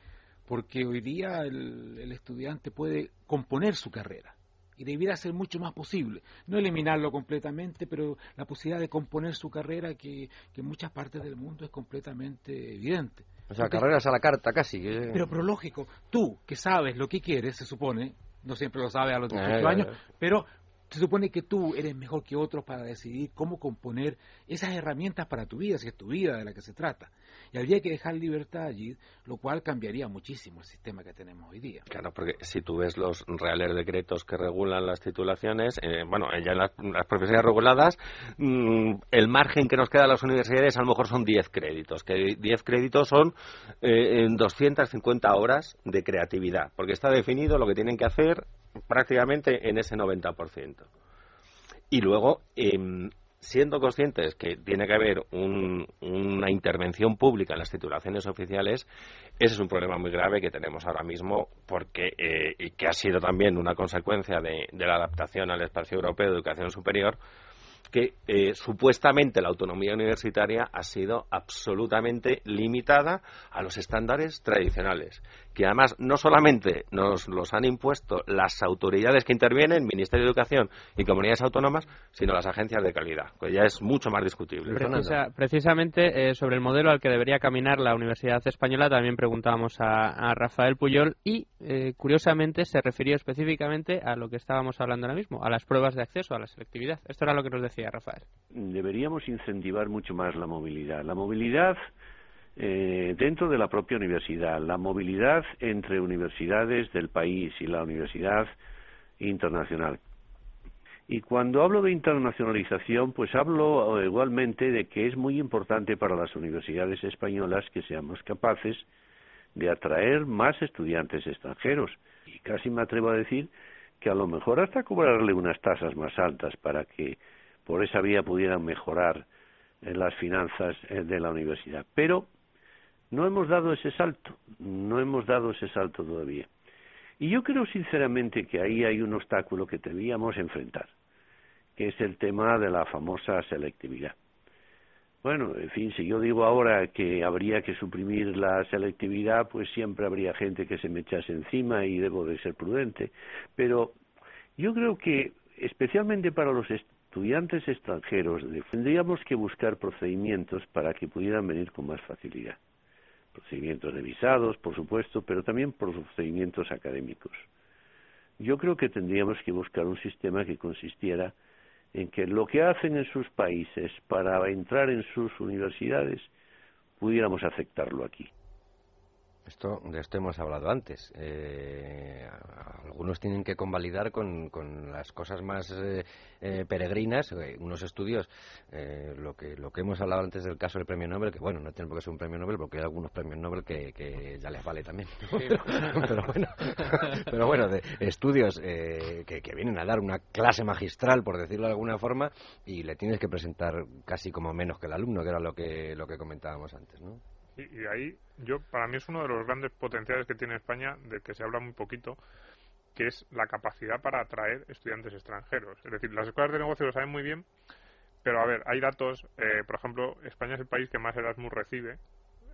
[SPEAKER 3] porque hoy día el estudiante puede componer su carrera y debiera ser mucho más posible. No eliminarlo completamente, pero la posibilidad de componer su carrera que, que en muchas partes del mundo es completamente evidente.
[SPEAKER 2] O sea, carreras a la carta casi.
[SPEAKER 3] Pero, pero lógico, tú que sabes lo que quieres, se supone, no siempre lo sabes a los 18 eh, años, pero se supone que tú eres mejor que otros para decidir cómo componer esas herramientas para tu vida, si es tu vida de la que se trata. Y habría que dejar libertad allí, lo cual cambiaría muchísimo el sistema que tenemos hoy día.
[SPEAKER 7] Claro, porque si tú ves los reales decretos que regulan las titulaciones, eh, bueno, ya en las, profesiones reguladas, mm, el margen que nos queda a las universidades a lo mejor son 10 créditos, que 10 créditos son eh, 250 horas de creatividad, porque está definido lo que tienen que hacer prácticamente en ese 90%. Y luego, em, siendo conscientes que tiene que haber una intervención pública en las titulaciones oficiales, ese es un problema muy grave que tenemos ahora mismo porque eh, y que ha sido también una consecuencia de, la adaptación al espacio europeo de educación superior que eh, supuestamente la autonomía universitaria ha sido absolutamente limitada a los estándares tradicionales, que además no solamente nos los han impuesto las autoridades que intervienen, Ministerio de Educación y comunidades autónomas, sino las agencias de calidad, que ya es mucho más discutible.
[SPEAKER 9] precisamente eh, sobre el modelo al que debería caminar la Universidad Española también preguntábamos a, Rafael Puyol y, eh, curiosamente, se refirió específicamente a lo que estábamos hablando ahora mismo, a las pruebas de acceso, a la selectividad. Esto era lo que nos decía Rafael.
[SPEAKER 10] Deberíamos incentivar mucho más la movilidad. La movilidad eh, dentro de la propia universidad, la movilidad entre universidades del país y la universidad internacional. Y cuando hablo de internacionalización, pues hablo eh, igualmente de que es muy importante para las universidades españolas que seamos capaces de atraer más estudiantes extranjeros. Y casi me atrevo a decir que a lo mejor hasta cobrarle unas tasas más altas para que por esa vía pudieran mejorar eh, las finanzas eh, de la universidad. Pero no hemos dado ese salto, no hemos dado ese salto todavía. Y yo creo sinceramente que ahí hay un obstáculo que debíamos enfrentar, que es el tema de la famosa selectividad. Bueno, en fin, si yo digo ahora que habría que suprimir la selectividad, pues siempre habría gente que se me echase encima y debo de ser prudente. Pero yo creo que, especialmente para los estudiantes extranjeros tendríamos que buscar procedimientos para que pudieran venir con más facilidad. Procedimientos de visados, por supuesto, pero también procedimientos académicos. Yo creo que tendríamos que buscar un sistema que consistiera en que lo que hacen en sus países para entrar en sus universidades pudiéramos aceptarlo aquí.
[SPEAKER 2] Esto, de esto hemos hablado antes. Eh, algunos tienen que convalidar con, con las cosas más eh, eh, peregrinas, unos estudios, lo, que, lo que hemos hablado antes del caso del premio Nobel, que bueno, no tiene por qué ser un premio Nobel porque hay algunos premios Nobel que, que ya les vale también. pero bueno, pero bueno de estudios que, que vienen a dar una clase magistral, por decirlo de alguna forma, y le tienes que presentar casi como menos que el alumno, que era lo que, lo que comentábamos antes, ¿no?
[SPEAKER 5] Y, ahí, yo para mí es uno de los grandes potenciales que tiene España, de que se habla muy poquito, que es la capacidad para atraer estudiantes extranjeros. Es decir, las escuelas de negocio lo saben muy bien, pero a ver, hay datos, eh, por ejemplo, España es el país que más Erasmus recibe,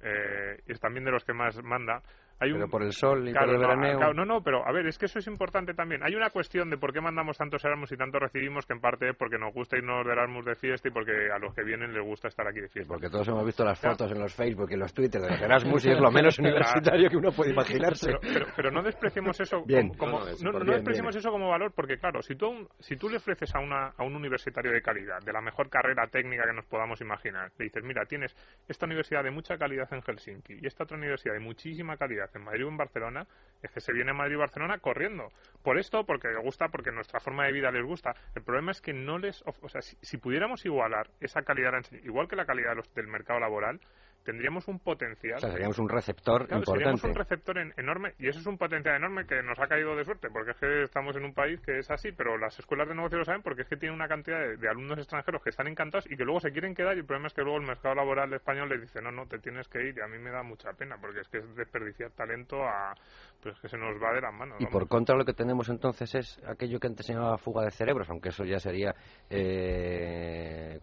[SPEAKER 5] eh, y es también de los que más manda,
[SPEAKER 2] pero por el sol y por el veraneo.
[SPEAKER 5] no, no, pero a ver, es que eso es importante también. Hay una cuestión de por qué mandamos tantos Erasmus y tanto recibimos, que en parte es porque nos gusta irnos de Erasmus de fiesta y porque a los que vienen les gusta estar aquí de fiesta.
[SPEAKER 2] Porque todos hemos visto las fotos en los Facebook y los Twitter de Erasmus y es lo menos universitario que uno puede imaginarse.
[SPEAKER 5] Pero, no despreciemos eso como, no, despreciemos eso como valor, porque claro, si tú, si tú le ofreces a, una, a un universitario de calidad, de la mejor carrera técnica que nos podamos imaginar, le dices, mira, tienes esta universidad de mucha calidad en Helsinki y esta otra universidad de muchísima calidad en Madrid o en Barcelona, es que se viene a Madrid y Barcelona corriendo. Por esto, porque les gusta, porque nuestra forma de vida les gusta. El problema es que no les. O sea, si, pudiéramos igualar esa calidad, igual que la calidad del mercado laboral, tendríamos un potencial.
[SPEAKER 2] O sea, seríamos un receptor importante. Seríamos
[SPEAKER 5] un receptor enorme y eso es un potencial enorme que nos ha caído de suerte porque es que estamos en un país que es así, pero las escuelas de negocio lo saben porque es que tienen una cantidad de, alumnos extranjeros que están encantados y que luego se quieren quedar y el problema es que luego el mercado laboral español les dice no, no, te tienes que ir y a mí me da mucha pena porque es que es desperdiciar talento a pues que se nos va de las manos.
[SPEAKER 2] Y por contra lo que tenemos entonces es aquello que antes se llamaba fuga de cerebros, aunque eso ya sería eh,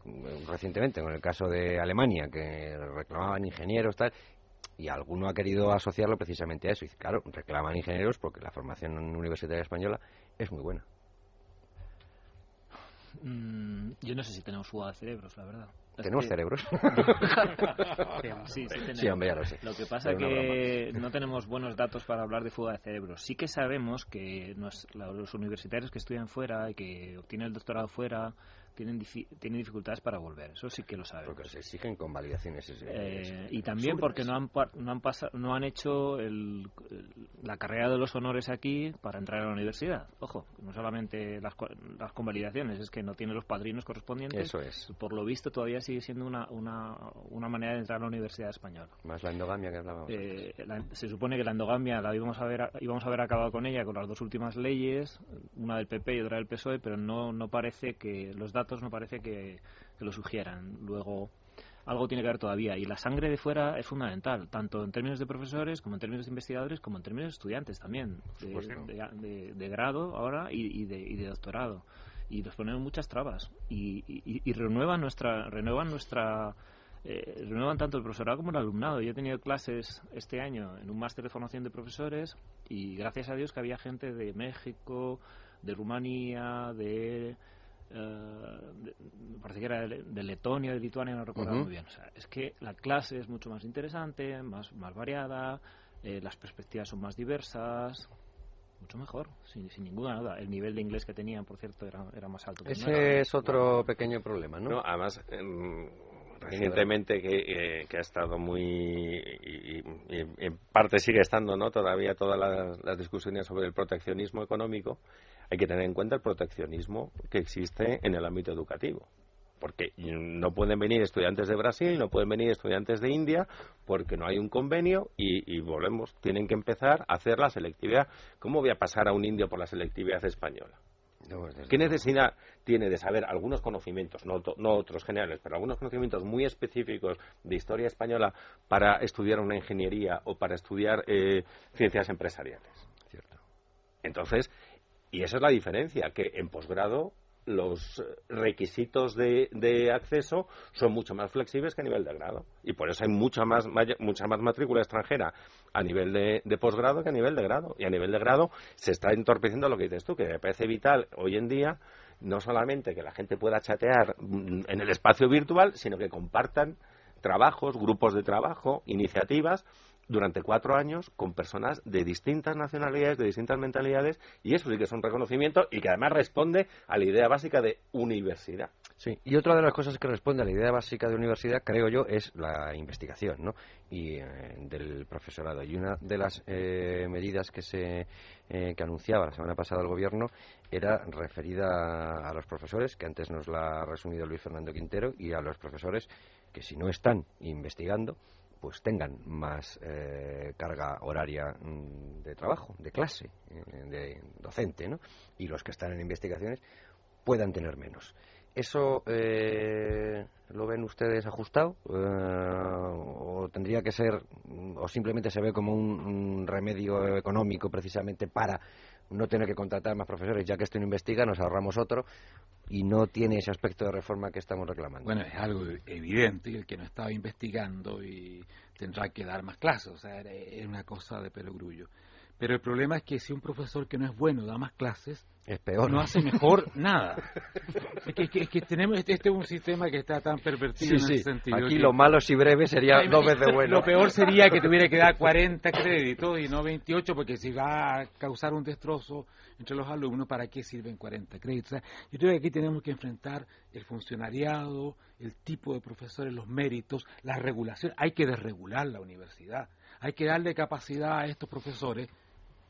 [SPEAKER 2] recientemente, con el caso de Alemania, que reclamaban ingenieros, tal, y alguno ha querido asociarlo precisamente a eso. Y claro, reclaman ingenieros porque la formación universitaria española es muy buena.
[SPEAKER 4] Mm, yo no sé si tenemos fuga de cerebros, la verdad.
[SPEAKER 2] ¿Tenemos cerebros?
[SPEAKER 4] sí, sí, tenemos. lo, que pasa es que no tenemos buenos datos para hablar de fuga de cerebros. Sí que sabemos que los universitarios que estudian fuera y que obtienen el doctorado fuera tienen, tienen dificultades para volver. Eso sí que lo sabemos.
[SPEAKER 2] Porque se exigen convalidaciones.
[SPEAKER 4] Eh, y también porque no han, no han, no han hecho el, la carrera de los honores aquí para entrar a la universidad. Ojo, no solamente las, las convalidaciones, es que no tiene los padrinos correspondientes.
[SPEAKER 2] Eso es.
[SPEAKER 4] Por lo visto todavía sigue siendo una, una, una manera de entrar a la universidad española.
[SPEAKER 2] Más la endogamia que hablábamos.
[SPEAKER 4] Eh, se supone que la endogamia la íbamos a, ver, íbamos a haber acabado con ella con las dos últimas leyes, una del PP y otra del PSOE, pero no, no parece que los datos no parece que, lo sugieran. Luego, algo tiene que ver todavía. Y la sangre de fuera es fundamental, tanto en términos de profesores, como en términos de investigadores, como en términos de estudiantes también, de, grado ahora y, de, doctorado. y nos ponen muchas trabas y, y, renuevan nuestra renuevan nuestra eh, renuevan tanto el profesorado como el alumnado. Yo he tenido clases este año en un máster de formación de profesores y gracias a Dios que había gente de México, de Rumanía, de eh, parece que era de, Letonia, de Lituania, no recuerdo muy bien. O sea, es que la clase es mucho más interesante, más, más variada, eh, las perspectivas son más diversas, mucho mejor, sin, sin, ninguna duda. El nivel de inglés que tenían, por cierto, era, era más alto.
[SPEAKER 2] Ese es otro pequeño problema, ¿no?
[SPEAKER 7] no además, recientemente que, que, ha estado muy y, en parte sigue estando no todavía todas las, discusiones sobre el proteccionismo económico hay que tener en cuenta el proteccionismo que existe en el ámbito educativo porque no pueden venir estudiantes de Brasil, no pueden venir estudiantes de India, porque no hay un convenio y, y, volvemos, tienen que empezar a hacer la selectividad. ¿Cómo voy a pasar a un indio por la selectividad española? ¿Qué necesidad tiene de saber algunos conocimientos, no, otros generales, pero algunos conocimientos muy específicos de historia española para estudiar una ingeniería o para estudiar eh, ciencias empresariales? Cierto. Entonces, y esa es la diferencia, que en posgrado los requisitos de, de, acceso son mucho más flexibles que a nivel de grado. Y por eso hay mucha más, mucha más matrícula extranjera a nivel de, de, posgrado que a nivel de grado. Y a nivel de grado se está entorpeciendo lo que dices tú, que me parece vital hoy en día no solamente que la gente pueda chatear en el espacio virtual, sino que compartan trabajos, grupos de trabajo, iniciativas durante cuatro años con personas de distintas nacionalidades, de distintas mentalidades, y eso sí que es un reconocimiento y que además responde a la idea básica de universidad.
[SPEAKER 2] Sí, y otra de las cosas que responde a la idea básica de universidad, creo yo, es la investigación, ¿no? Y eh, del profesorado. Y una de las eh, medidas que se eh, que anunciaba la semana pasada el gobierno era referida a los profesores, que antes nos la ha resumido Luis Fernando Quintero, y a los profesores que si no están investigando, pues tengan más eh, carga horaria mm, de trabajo, de clase, eh, de docente, ¿no? Y los que están en investigaciones puedan tener menos. ¿Eso eh, lo ven ustedes ajustado? ¿O tendría que ser, o simplemente se ve como un, remedio económico precisamente para no tener que contratar más profesores, ya que esto no investiga, nos ahorramos otro y no tiene ese aspecto de reforma que estamos reclamando.
[SPEAKER 3] Bueno, es algo evidente, el que no estaba investigando y tendrá que dar más clases, o sea, es una cosa de perogrullo. Pero el problema es que si un profesor que no es bueno da más clases,
[SPEAKER 2] es peor.
[SPEAKER 3] No hace mejor nada. Es que, tenemos este, este, es un sistema que está tan pervertido en ese sentido.
[SPEAKER 2] Aquí lo malo si breve sería dos veces bueno.
[SPEAKER 3] Lo peor sería que tuviera que dar 40 créditos y no 28, porque si va a causar un destrozo entre los alumnos, ¿para qué sirven 40 créditos? yo creo que aquí tenemos que enfrentar el funcionariado, el tipo de profesores, los méritos, la regulación. Hay que desregular la universidad. Hay que darle capacidad a estos profesores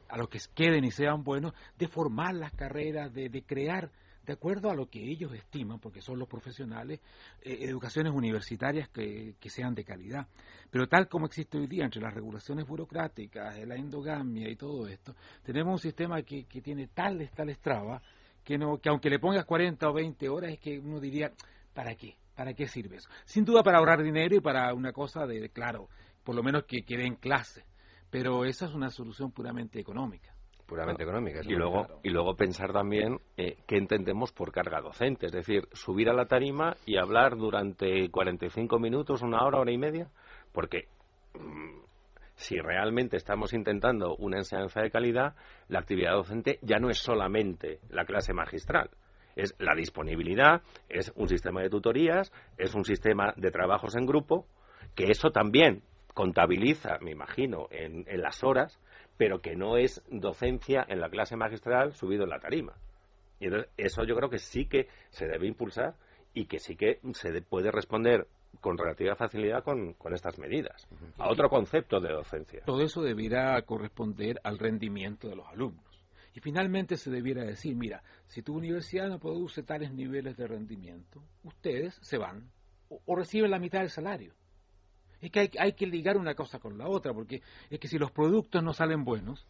[SPEAKER 3] a los que queden y sean buenos, de formar las carreras, de, crear, de acuerdo a lo que ellos estiman, porque son los profesionales, eh, educaciones universitarias que, sean de calidad. Pero tal como existe hoy día entre las regulaciones burocráticas, la endogamia y todo esto, tenemos un sistema que, que tiene tales, tales trabas, que, no, que aunque le pongas 40 o 20 horas, es que uno diría, ¿para qué? ¿Para qué sirve eso? Sin duda para ahorrar dinero y para una cosa de, claro, por lo menos que quede en clase pero esa es una solución puramente económica
[SPEAKER 2] puramente económica.
[SPEAKER 7] Y luego, y luego pensar también eh, qué entendemos por carga docente, es decir, subir a la tarima y hablar durante 45 minutos, una hora, hora y media, porque mm, si realmente estamos intentando una enseñanza de calidad, la actividad docente ya no es solamente la clase magistral. Es la disponibilidad, es un sistema de tutorías, es un sistema de trabajos en grupo, que eso también contabiliza, me imagino, en, las horas, pero que no es docencia en la clase magistral subido en la tarima. Y entonces eso yo creo que sí que se debe impulsar y que sí que se puede responder con relativa facilidad con, estas medidas. A otro concepto de docencia.
[SPEAKER 3] Todo eso debiera corresponder al rendimiento de los alumnos. Y finalmente se debiera decir, mira, si tu universidad no produce tales niveles de rendimiento, ustedes se van o reciben la mitad del salario. Es que hay, que ligar una cosa con la otra, porque es que si los productos no salen buenos,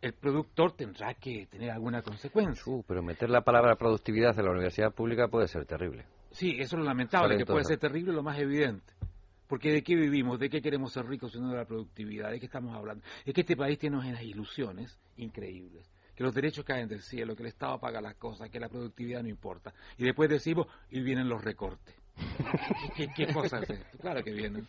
[SPEAKER 3] el productor tendrá que tener alguna consecuencia.
[SPEAKER 2] Uh, pero meter la palabra productividad en la universidad pública puede ser terrible.
[SPEAKER 3] Sí, eso es lo lamentable, que puede ser terrible lo más evidente. Porque ¿de qué vivimos? ¿De qué queremos ser ricos si no de la productividad? ¿De qué estamos hablando? Es que este país tiene unas ilusiones increíbles. que los derechos caen del cielo, que el Estado paga las cosas, que la productividad no importa. Y después decimos, y vienen los recortes. ¿Qué, qué, cosa es esto? Claro que vienen.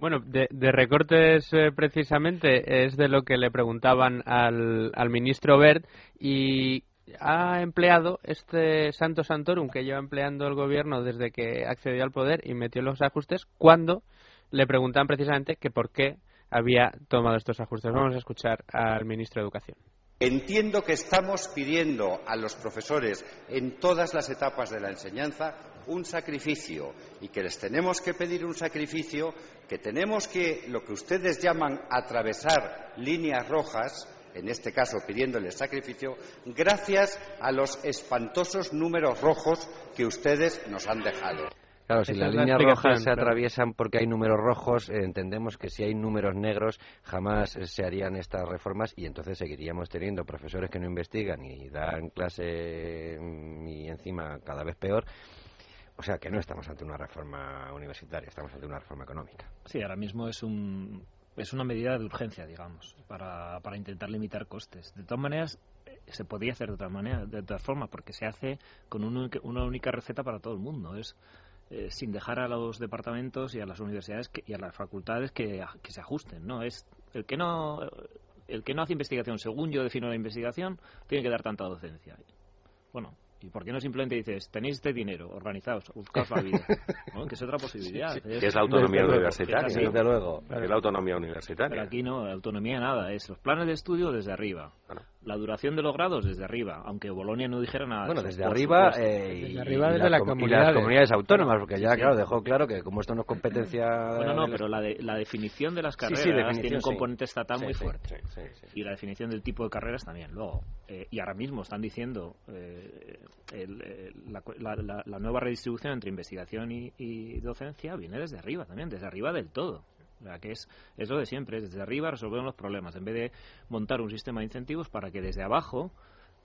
[SPEAKER 9] Bueno, de, recortes eh, precisamente es de lo que le preguntaban al, al ministro Bert y ha empleado este Santo Santorum que lleva empleando el gobierno desde que accedió al poder y metió los ajustes cuando le preguntan precisamente que por qué había tomado estos ajustes. Vamos a escuchar al ministro de Educación.
[SPEAKER 11] Entiendo que estamos pidiendo a los profesores en todas las etapas de la enseñanza un sacrificio y que les tenemos que pedir un sacrificio, que tenemos que, lo que ustedes llaman atravesar líneas rojas, en este caso pidiéndoles sacrificio, gracias a los espantosos números rojos que ustedes nos han dejado.
[SPEAKER 2] Claro, si las líneas rojas se atraviesan porque hay números rojos, eh, entendemos que si hay números negros jamás se harían estas reformas y entonces seguiríamos teniendo profesores que no investigan y dan clase mm, y encima cada vez peor. O sea que no estamos ante una reforma universitaria, estamos ante una reforma económica.
[SPEAKER 4] Sí, ahora mismo es un es una medida de urgencia, digamos, para, para intentar limitar costes. De todas maneras, eh, se podría hacer de otra manera, de otra forma, porque se hace con una única receta para todo el mundo. Es eh, sin dejar a los departamentos y a las universidades y a las facultades que, que, se ajusten, ¿no? Es el que no el que no hace investigación, según yo defino la investigación, tiene que dar tanta docencia. Bueno, ¿Y por qué no simplemente dices, tenéis este dinero, organizaos, buscaos la vida? Que es otra posibilidad.
[SPEAKER 7] Es, la autonomía universitaria. Desde luego. Es la autonomía universitaria.
[SPEAKER 4] Pero aquí no, autonomía nada. Es los planes de estudio desde arriba. La duración de los grados desde arriba, aunque Bolonia no dijera nada.
[SPEAKER 2] Bueno, desde arriba, eh, desde arriba desde la comunidad las comunidades autónomas, porque ya, claro, dejó claro que como esto no es competencia...
[SPEAKER 4] Bueno, no, pero la, la definición de las carreras tiene un componente estatal muy fuerte. Y la definición del tipo de carreras también. Luego, eh, y ahora mismo están diciendo eh, la, nueva redistribución entre investigación y, y docencia viene desde arriba también, desde arriba del todo que es, es lo de siempre, desde arriba resolvemos los problemas, en vez de montar un sistema de incentivos para que desde abajo,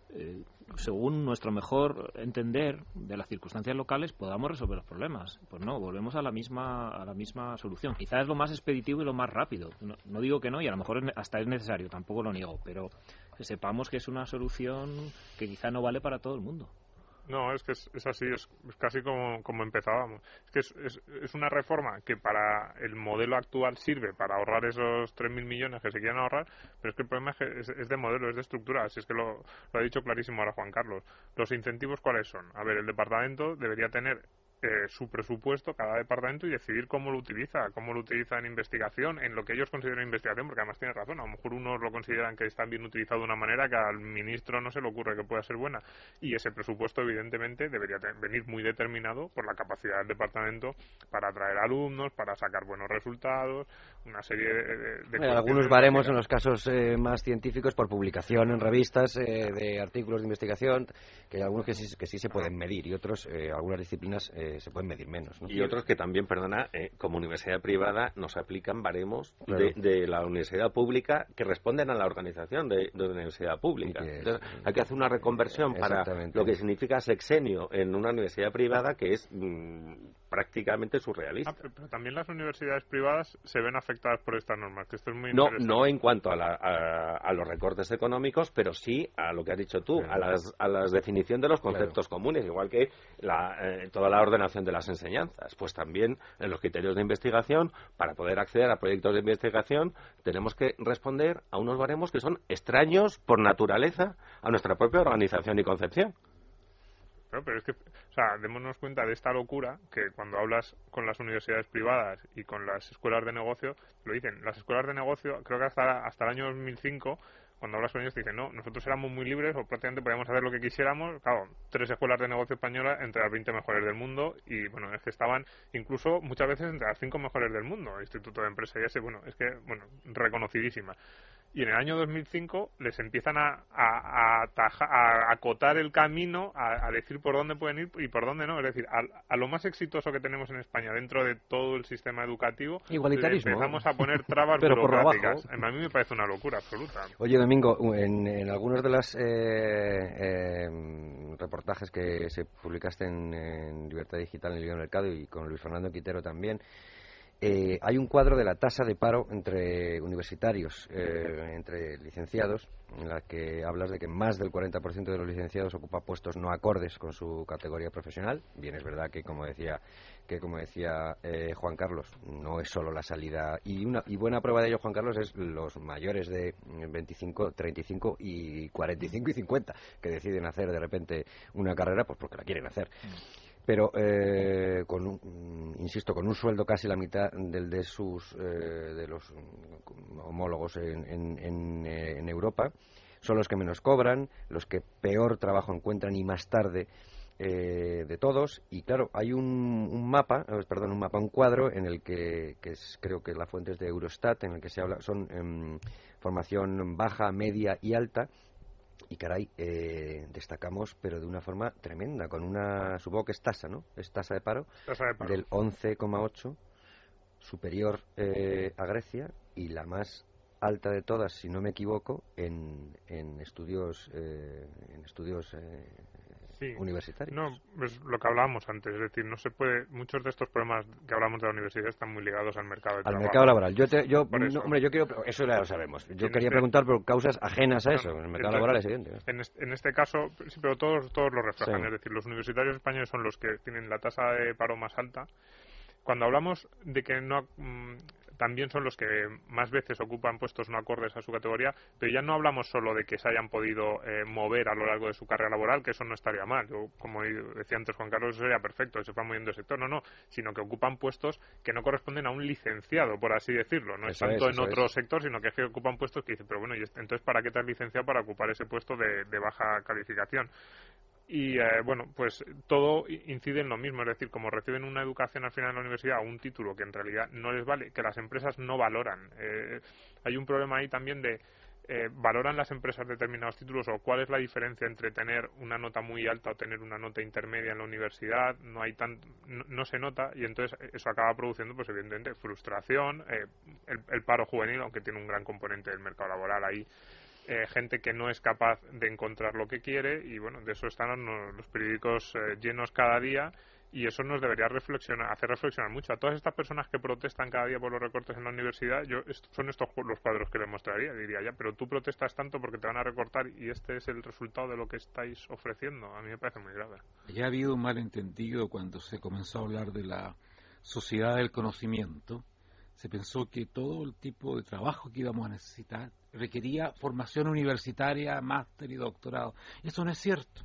[SPEAKER 4] eh, según nuestro mejor entender de las circunstancias locales, podamos resolver los problemas. Pues no, volvemos a la misma, a la misma solución. Quizás es lo más expeditivo y lo más rápido. No, digo que no, y a lo mejor hasta es necesario, tampoco lo niego, pero que sepamos que es una solución que quizá no vale para todo el mundo.
[SPEAKER 5] No, es que es, así, es, casi como, como empezábamos. Es que es, es, una reforma que para el modelo actual sirve para ahorrar esos 3.000 millones que se quieren ahorrar, pero es que el problema es, que es, de modelo, es de estructura. Así es que lo, lo ha dicho clarísimo ahora Juan Carlos. ¿Los incentivos cuáles son? A ver, el departamento debería tener eh, su presupuesto cada departamento y decidir cómo lo utiliza, cómo lo utiliza en investigación, en lo que ellos consideran investigación, porque además tiene razón, a lo mejor unos lo consideran que está bien utilizado de una manera que al ministro no se le ocurre que pueda ser buena. Y ese presupuesto evidentemente debería venir muy determinado por la capacidad del departamento para atraer alumnos, para sacar buenos resultados, una serie de...
[SPEAKER 2] algunos baremos en los casos eh, más científicos por publicación en revistas eh, de artículos de investigación, que hay algunos que sí, que sí se pueden medir y otros, algunas disciplinas se pueden medir menos.
[SPEAKER 7] Y otros que también, perdona, eh, como universidad privada nos aplican baremos de, la universidad pública que responden a la organización de, la universidad pública. Entonces, hay que hacer una reconversión para lo que significa sexenio en una universidad privada que es mm, prácticamente surrealista.
[SPEAKER 5] Ah, pero, también las universidades privadas se ven afectadas por estas normas, que esto es muy
[SPEAKER 7] No, no en cuanto a, a, los recortes económicos, pero sí a lo que has dicho tú, a, las, a la definición de los conceptos comunes, igual que la, eh, toda la orden de las enseñanzas. Pues también en los criterios de investigación, para poder acceder a proyectos de investigación, tenemos que responder a unos baremos que son extraños por naturaleza a nuestra propia organización y concepción.
[SPEAKER 5] Pero es que, o sea, démonos cuenta de esta locura que cuando hablas con las universidades privadas y con las escuelas de negocio, lo dicen, las escuelas de negocio, creo que hasta, hasta el año 2005 cuando hablas con ellos te dicen, no, nosotros éramos muy libres o prácticamente podíamos hacer lo que quisiéramos. Claro, tres escuelas de negocio españolas entre las 20 mejores del mundo y, bueno, es que estaban incluso muchas veces entre las cinco mejores del mundo. Instituto de Empresa y ese, bueno, es que, bueno, reconocidísimas y en el año 2005 les empiezan a, a, a, acotar el camino, a, decir por dónde pueden ir y por dónde no. Es decir, a, lo más exitoso que tenemos en España dentro de todo el sistema educativo, empezamos a poner trabas burocráticas. A mí me parece una locura absoluta.
[SPEAKER 2] Oye, Domingo, en, en algunos de los eh, eh, reportajes que se publicaste en, Libertad Digital, en el Mercado y con Luis Fernando Quitero también, eh, hay un cuadro de la tasa de paro entre universitarios, eh, entre licenciados, en la que hablas de que más del 40% de los licenciados ocupa puestos no acordes con su categoría profesional. Bien, es verdad que, como decía, que como decía eh, Juan Carlos, no es solo la salida. Y una y buena prueba de ello, Juan Carlos, es los mayores de 25, 35 y 45 y 50 que deciden hacer de repente una carrera, pues porque la quieren hacer. Pero eh, con un, mm, insisto con un sueldo casi la mitad del de sus eh, de los homólogos en, en, eh, en, Europa. Son los que menos cobran los que peor trabajo encuentran y más tarde de todos. Y claro hay un, un, mapa perdón un mapa un cuadro en el que, que es, creo que la fuente es de Eurostat en el que se habla son em, formación baja media y alta y caray, eh, destacamos, pero de una forma tremenda, con una, supongo que es tasa, ¿no? Es tasa de paro, del 11,8, superior eh, a Grecia y la más alta de todas, si no me equivoco, en, en estudios, eh, en estudios sí. universitario.
[SPEAKER 5] No, es lo que hablábamos antes, es decir, no se puede, muchos de estos problemas que hablamos de la universidad están muy ligados al mercado de
[SPEAKER 2] al mercado laboral. Yo, yo hombre, yo quiero, eso ya lo sabemos. Yo quería este preguntar por causas ajenas a eso. el mercado laboral es evidente.
[SPEAKER 5] En este, en este caso, sí, pero todos, todos lo reflejan. Es decir, los universitarios españoles son los que tienen la tasa de paro más alta. Cuando hablamos de que no mm, también son los que más veces ocupan puestos no acordes a su categoría, pero ya no hablamos solo de que se hayan podido eh, mover a lo largo de su carrera laboral, que eso no estaría mal. Yo, como decía antes Juan Carlos, eso sería perfecto, que se van moviendo de sector, no, no, sino que ocupan puestos que no corresponden a un licenciado, por así decirlo. No es tanto en otro sector, sino que, es que ocupan puestos que dicen, pero bueno, ¿y entonces ¿para qué te has licenciado para ocupar ese puesto de baja calificación? Y eh, bueno, pues todo incide en lo mismo, es decir, como reciben una educación al final en la universidad, un título que en realidad no les vale, que las empresas no valoran. Eh, hay un problema ahí también de eh, valoran las empresas determinados títulos o cuál es la diferencia entre tener una nota muy alta o tener una nota intermedia en la universidad, no hay tan, no, se nota y entonces eso acaba produciendo pues evidentemente frustración, el, el paro juvenil, aunque tiene un gran componente del mercado laboral ahí eh, gente que no es capaz de encontrar lo que quiere y bueno, de eso están los periódicos eh, llenos cada día y eso nos debería reflexionar, hacer reflexionar mucho. A todas estas personas que protestan cada día por los recortes en la universidad, yo, son estos los cuadros que les mostraría, diría ya, pero tú protestas tanto porque te van a recortar y este es el resultado de lo que estáis ofreciendo. A mí me parece muy grave.
[SPEAKER 3] Ya ha habido un malentendido cuando se comenzó a hablar de la sociedad del conocimiento. Se pensó que todo el tipo de trabajo que íbamos a necesitar requería formación universitaria, máster y doctorado. Eso no es cierto.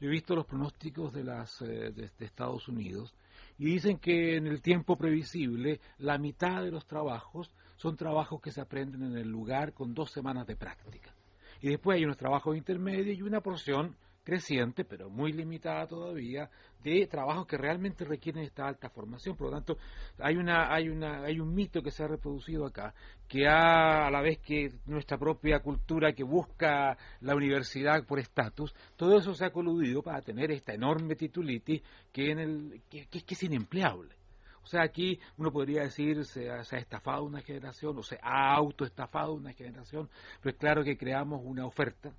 [SPEAKER 3] Yo he visto los pronósticos de, las, eh, de, Estados Unidos y dicen que en el tiempo previsible la mitad de los trabajos son trabajos que se aprenden en el lugar con dos semanas de práctica. Y después hay unos trabajos intermedios y una porción creciente, pero muy limitada todavía, de trabajos que realmente requieren esta alta formación. Por lo tanto, hay, una, hay, una, hay un mito que se ha reproducido acá, que ha, a la vez que nuestra propia cultura que busca la universidad por estatus, todo eso se ha coludido para tener esta enorme titulitis que, en el, que, que, es inempleable. O sea, aquí uno podría decir se ha, se ha estafado una generación o se ha autoestafado una generación, pero es claro que creamos una oferta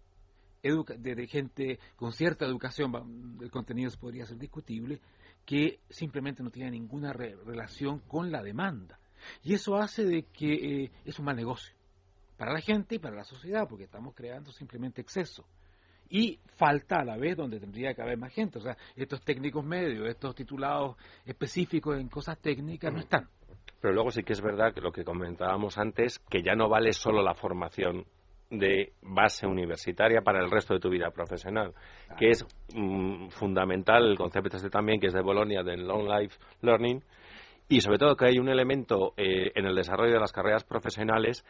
[SPEAKER 3] de, gente con cierta educación, el contenido podría ser discutible, que simplemente no tiene ninguna relación con la demanda. Y eso hace de que eh, es un mal negocio para la gente y para la sociedad, porque estamos creando simplemente exceso. Y falta a la vez donde tendría que haber más gente. O sea, estos técnicos medios, estos titulados específicos en cosas técnicas no están.
[SPEAKER 7] Pero luego sí que es verdad que lo que comentábamos antes, que ya no vale solo la formación de base universitaria para el resto de tu vida profesional, que es mm, fundamental el concepto este también, que es de Bolonia, del Long Life Learning, y sobre todo que hay un elemento eh, en el desarrollo de las carreras profesionales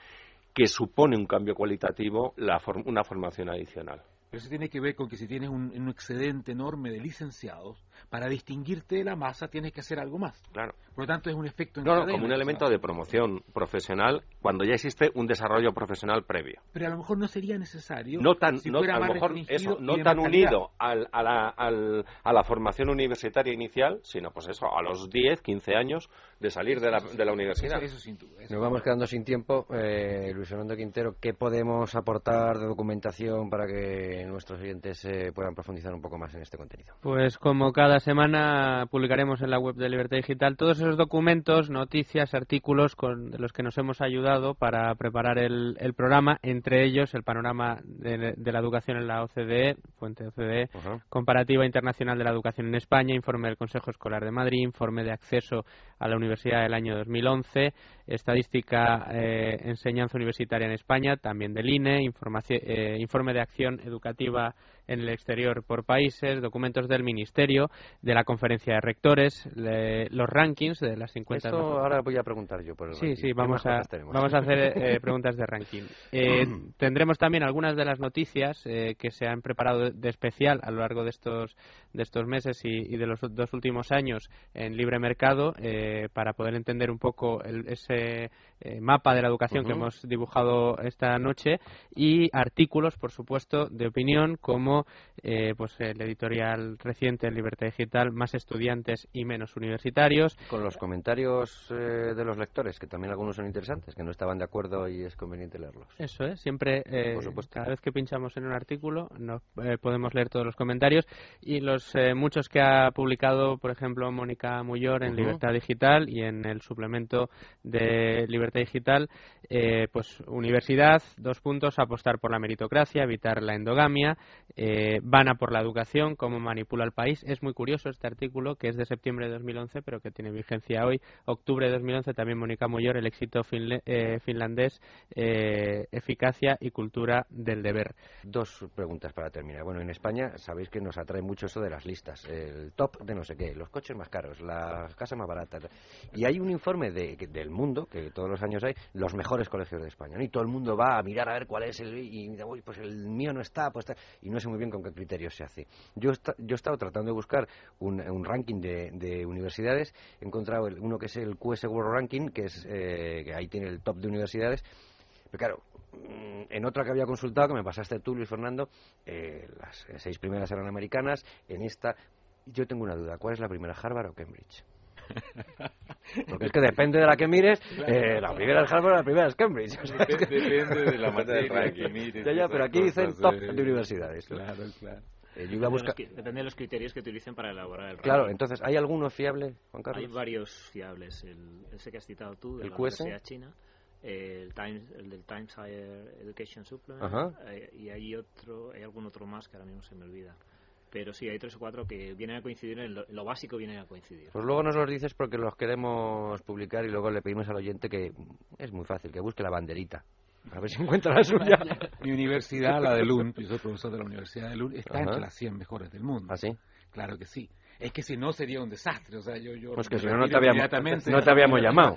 [SPEAKER 7] que supone un cambio cualitativo, la una formación adicional.
[SPEAKER 3] Eso tiene que ver con que si tienes un, excedente enorme de licenciados, para distinguirte de la masa tienes que hacer algo más.
[SPEAKER 7] Claro.
[SPEAKER 3] Por lo tanto, es un efecto en
[SPEAKER 7] no, como un elemento de promoción profesional cuando ya existe un desarrollo profesional previo.
[SPEAKER 3] Pero a lo mejor no sería necesario.
[SPEAKER 7] No tan, no, a lo mejor eso, no tan unido al, a, la, al, a la formación universitaria inicial, sino pues eso, a los 10, 15 años, de salir de la, de la universidad.
[SPEAKER 2] Nos vamos quedando sin tiempo. Eh, Luis Fernando Quintero, ¿qué podemos aportar de documentación para que nuestros oyentes eh, puedan profundizar un poco más en este contenido?
[SPEAKER 9] Pues como cada semana publicaremos en la web de Libertad Digital todos esos documentos, noticias, artículos con, de los que nos hemos ayudado para preparar el, programa, entre ellos el panorama de, la educación en la OCDE, fuente OCDE, comparativa internacional de la educación en España, informe del Consejo Escolar de Madrid, informe de acceso a la universidad del año 2011, estadística eh, enseñanza universitaria en España, también del INE, eh, informe de acción educativa en el exterior por países, documentos del Ministerio, de la Conferencia de Rectores, los rankings de las 50.
[SPEAKER 2] Esto ahora voy a preguntar yo por el
[SPEAKER 9] Sí, sí, vamos a, vamos a hacer eh, preguntas de ranking. Eh, tendremos también algunas de las noticias eh, que se han preparado de especial a lo largo de estos, de estos meses y, de los dos últimos años en libre mercado para poder entender un poco ese mapa de la educación que hemos dibujado esta noche y artículos, por supuesto, de opinión como eh, pues el editorial reciente en Libertad Digital, Más estudiantes y menos universitarios.
[SPEAKER 2] Con los comentarios eh, de los lectores, que también algunos son interesantes, que no estaban de acuerdo y es conveniente leerlos.
[SPEAKER 9] Eso es, siempre, eh, cada vez que pinchamos en un artículo, no, podemos leer todos los comentarios y los muchos que ha publicado, por ejemplo, Mónica Muyor en Libertad Digital y en el suplemento de Libertad Digital, pues universidad, dos puntos, apostar por la meritocracia, evitar la endogamia, eh, van a por la educación, cómo manipula el país. Es muy curioso este artículo, que es de septiembre de 2011, pero que tiene vigencia hoy. Octubre de 2011, también Mónica Moyor, el éxito eh, finlandés, eh, eficacia y cultura del deber.
[SPEAKER 2] Dos preguntas para terminar. Bueno, en España sabéis que nos atrae mucho eso de las listas. El top de no sé qué, los coches más caros, las casas más baratas. Y hay un informe de, del mundo, que todos los años hay, los mejores colegios de España. Y todo el mundo va a mirar a ver cuál es el... Y pues el mío no está, pues y no sé muy bien con qué criterios se hace. Yo, yo he estado tratando de buscar un, ranking de, universidades, he encontrado uno que es el QS World Ranking, que, es, eh, que ahí tiene el top de universidades, pero claro, mm, en otra que había consultado, que me pasaste tú, Luis Fernando, eh, las seis primeras eran americanas, en esta yo tengo una duda, ¿cuál es la primera, Harvard o Cambridge? Porque es que depende de la que mires, eh, la primera es Harvard, la primera es Cambridge.
[SPEAKER 7] depende de la materia
[SPEAKER 2] que mires. Ya, ya, pero aquí dicen top de universidades.
[SPEAKER 9] Claro, claro.
[SPEAKER 4] Eh, depende de los criterios que utilicen para elaborar el ranking.
[SPEAKER 2] Claro, entonces, ¿hay alguno fiable, Juan Carlos?
[SPEAKER 4] Hay varios fiables. El, ese que has citado tú, de
[SPEAKER 2] ¿El
[SPEAKER 4] la Universidad China, el, Times, el del Times Higher Education Supplement, eh, y hay otro, hay algún otro más que ahora mismo se me olvida pero sí, hay tres o cuatro que vienen a coincidir, en lo, básico vienen a coincidir.
[SPEAKER 2] Pues luego nos los dices porque los queremos publicar y luego le pedimos al oyente que es muy fácil, que busque la banderita. A ver si encuentra la suya.
[SPEAKER 3] Mi universidad, la de Lund, yo soy profesor de la Universidad de Lund, está entre las 100 mejores del mundo.
[SPEAKER 2] ¿Ah, sí?
[SPEAKER 3] Claro que sí. Es que si no sería un desastre. O sea, yo, yo
[SPEAKER 2] pues que si no, no te habíamos, no te habíamos llamado.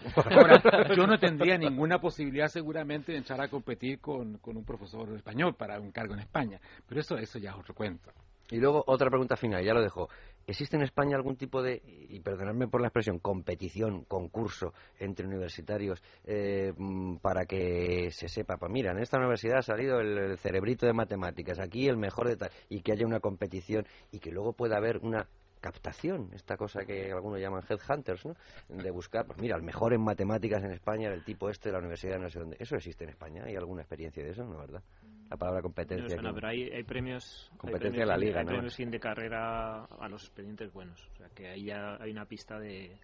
[SPEAKER 3] yo no tendría ninguna posibilidad seguramente de entrar a competir con, con un profesor español para un cargo en España. Pero eso, eso ya es otro cuento.
[SPEAKER 2] Y luego otra pregunta final, ya lo dejo. ¿Existe en España algún tipo de, y perdonadme por la expresión, competición, concurso entre universitarios eh, mm, para que se sepa, pues mira, en esta universidad ha salido el, cerebrito de matemáticas, aquí el mejor de tal, y que haya una competición y que luego pueda haber una captación, esta cosa que algunos llaman headhunters, ¿no? De buscar, pues mira, el mejor en matemáticas en España, el tipo este de la universidad no sé dónde. ¿Eso existe en España? ¿Hay alguna experiencia de eso, no verdad? La palabra competencia.
[SPEAKER 4] No, pero hay, hay, premios...
[SPEAKER 2] Competencia de la liga,
[SPEAKER 4] hay premios de carrera a los expedientes buenos. O sea, que ahí ya hay una pista de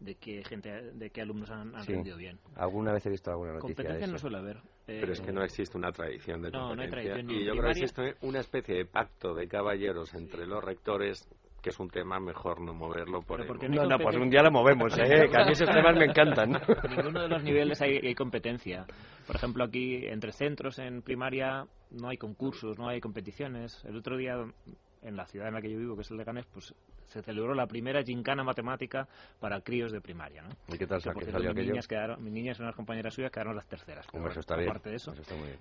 [SPEAKER 4] de qué gente de qué alumnos han, rendido bien.
[SPEAKER 2] Alguna vez he visto alguna noticia
[SPEAKER 4] competencia
[SPEAKER 2] de
[SPEAKER 4] no suele haber
[SPEAKER 7] pero es que no existe una tradición de
[SPEAKER 4] no,
[SPEAKER 7] no hay
[SPEAKER 4] tradición
[SPEAKER 7] y yo creo que existe una especie de pacto de caballeros entre los rectores que es un tema mejor no moverlo por.
[SPEAKER 2] No, no, pues un día lo movemos, ¿eh? que a mí esos temas me encantan.
[SPEAKER 4] En ninguno de los niveles hay, competencia. Por ejemplo, aquí entre centros en primaria no hay concursos, no hay competiciones. El otro día en la ciudad en la que yo vivo, que es el de Canes, pues se celebró la primera gincana matemática para críos de primaria, ¿no?
[SPEAKER 2] ¿Y qué tal
[SPEAKER 4] salió mis niñas quedaron, mis niñas y unas compañeras suyas quedaron las terceras.
[SPEAKER 2] eso está bien.
[SPEAKER 4] de eso,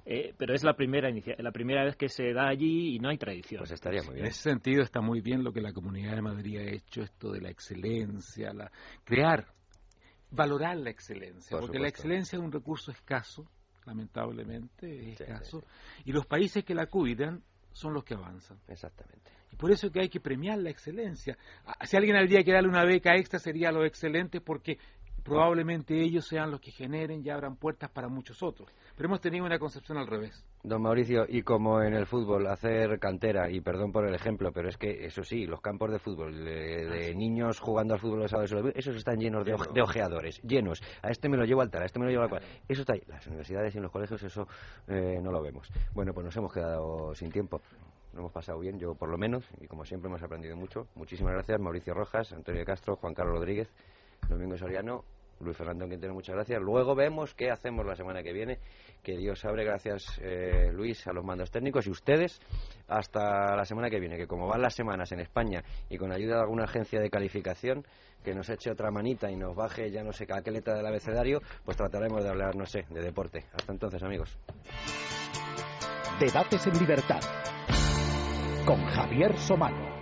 [SPEAKER 4] eh, pero es la primera la primera vez que se da allí y no hay tradición.
[SPEAKER 2] Pues estaría muy bien.
[SPEAKER 3] En ese sentido está muy bien lo que la Comunidad de Madrid ha hecho, esto de la excelencia, la crear, valorar la excelencia, porque la excelencia es un recurso escaso, lamentablemente es escaso, y los países que la cuidan son los que avanzan.
[SPEAKER 2] Exactamente.
[SPEAKER 3] Y por eso que hay que premiar la excelencia. Ah, si alguien habría que darle una beca extra sería lo excelente porque probablemente ellos sean los que generen y abran puertas para muchos otros. Pero hemos tenido una concepción al revés.
[SPEAKER 2] Don Mauricio, y como en el fútbol, hacer cantera, y perdón por el ejemplo, pero es que eso sí, los campos de fútbol, de, ah, niños jugando al fútbol los sábados, esos están llenos de, ojeadores, llenos. A este me lo llevo al tal, a este me lo llevo al cual. Eso está ahí. Las universidades y en los colegios eso eh, no lo vemos. Bueno, pues nos hemos quedado sin tiempo. Lo hemos pasado bien, yo por lo menos, y como siempre hemos aprendido mucho. Muchísimas gracias, Mauricio Rojas, Antonio Castro, Juan Carlos Rodríguez, Domingo Soriano, Luis Fernando Quintero, muchas gracias. Luego vemos qué hacemos la semana que viene. Que Dios abre, gracias eh, Luis, a los mandos técnicos y ustedes hasta la semana que viene, que como van las semanas en España y con ayuda de alguna agencia de calificación que nos eche otra manita y nos baje ya no sé qué letra del abecedario, pues trataremos de hablar, no sé, de deporte. Hasta entonces, amigos.
[SPEAKER 1] Debates en libertad con Javier Somano.